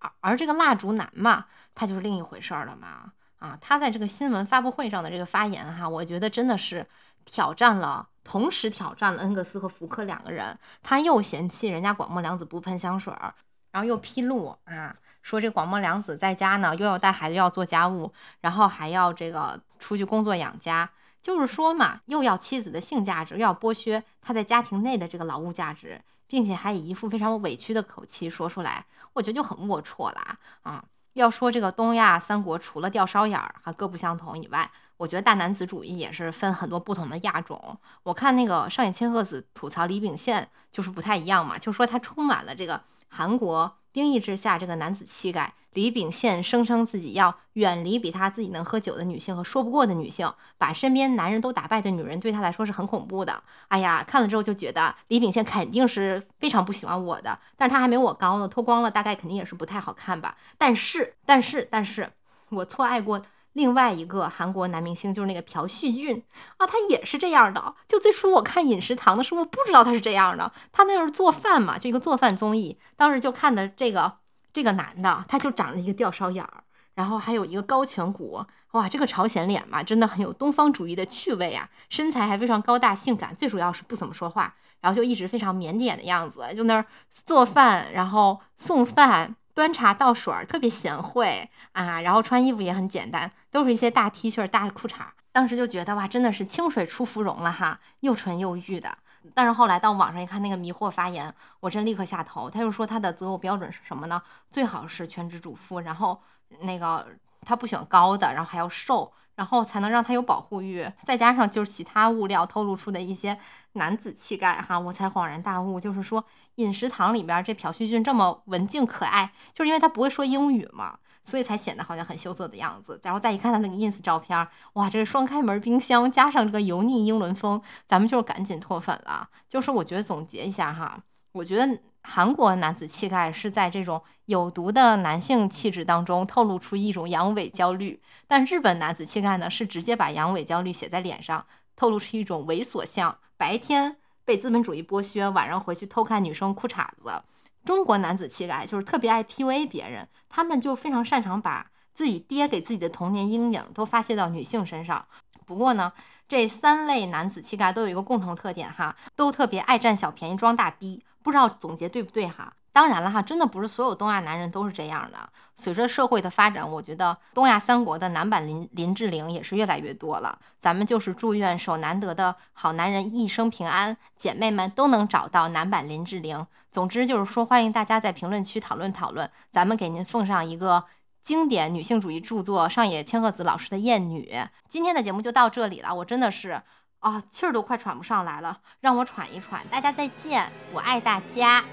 S1: 而而这个蜡烛男嘛，他就是另一回事儿了嘛。啊，他在这个新闻发布会上的这个发言哈，我觉得真的是挑战了，同时挑战了恩格斯和福克两个人。他又嫌弃人家广末凉子不喷香水儿，然后又披露啊。说这广末凉子在家呢，又要带孩子，又要做家务，然后还要这个出去工作养家，就是说嘛，又要妻子的性价值，又要剥削他在家庭内的这个劳务价值，并且还以一副非常委屈的口气说出来，我觉得就很龌龊了啊！要说这个东亚三国，除了吊梢眼儿还各不相同以外，我觉得大男子主义也是分很多不同的亚种。我看那个上野千鹤子吐槽李秉宪，就是不太一样嘛，就说他充满了这个韩国。兵役之下，这个男子气概，李秉宪声称自己要远离比他自己能喝酒的女性和说不过的女性，把身边男人都打败的女人，对他来说是很恐怖的。哎呀，看了之后就觉得李秉宪肯定是非常不喜欢我的，但是他还没我高呢，脱光了大概肯定也是不太好看吧。但是，但是，但是我错爱过。另外一个韩国男明星就是那个朴叙俊啊，他也是这样的。就最初我看《饮食堂》的时候，我不知道他是这样的。他那是做饭嘛，就一个做饭综艺。当时就看的这个这个男的，他就长着一个吊梢眼儿，然后还有一个高颧骨，哇，这个朝鲜脸嘛，真的很有东方主义的趣味啊。身材还非常高大性感，最主要是不怎么说话，然后就一直非常腼腆的样子，就那儿做饭，然后送饭。端茶倒水特别贤惠啊，然后穿衣服也很简单，都是一些大 T 恤、大裤衩。当时就觉得哇，真的是清水出芙蓉了哈，又纯又欲的。但是后来到网上一看那个迷惑发言，我真立刻下头。他又说他的择偶标准是什么呢？最好是全职主妇，然后那个他不喜欢高的，然后还要瘦。然后才能让他有保护欲，再加上就是其他物料透露出的一些男子气概哈，我才恍然大悟，就是说饮食堂里边这朴叙俊这么文静可爱，就是因为他不会说英语嘛，所以才显得好像很羞涩的样子。然后再一看他那个 ins 照片，哇，这是双开门冰箱加上这个油腻英伦风，咱们就是赶紧脱粉了。就是我觉得总结一下哈，我觉得。韩国男子气概是在这种有毒的男性气质当中透露出一种阳痿焦虑，但日本男子气概呢是直接把阳痿焦虑写在脸上，透露出一种猥琐相。白天被资本主义剥削，晚上回去偷看女生裤衩子。中国男子气概就是特别爱 PUA 别人，他们就非常擅长把自己爹给自己的童年阴影都发泄到女性身上。不过呢，这三类男子气概都有一个共同特点哈，都特别爱占小便宜装大逼。不知道总结对不对哈？当然了哈，真的不是所有东亚男人都是这样的。随着社会的发展，我觉得东亚三国的男版林林志玲也是越来越多了。咱们就是祝愿守难得的好男人一生平安，姐妹们都能找到男版林志玲。总之就是说，欢迎大家在评论区讨论讨论，咱们给您奉上一个经典女性主义著作上野千鹤子老师的《艳女》。今天的节目就到这里了，我真的是。啊，气儿都快喘不上来了，让我喘一喘。大家再见，我爱大家。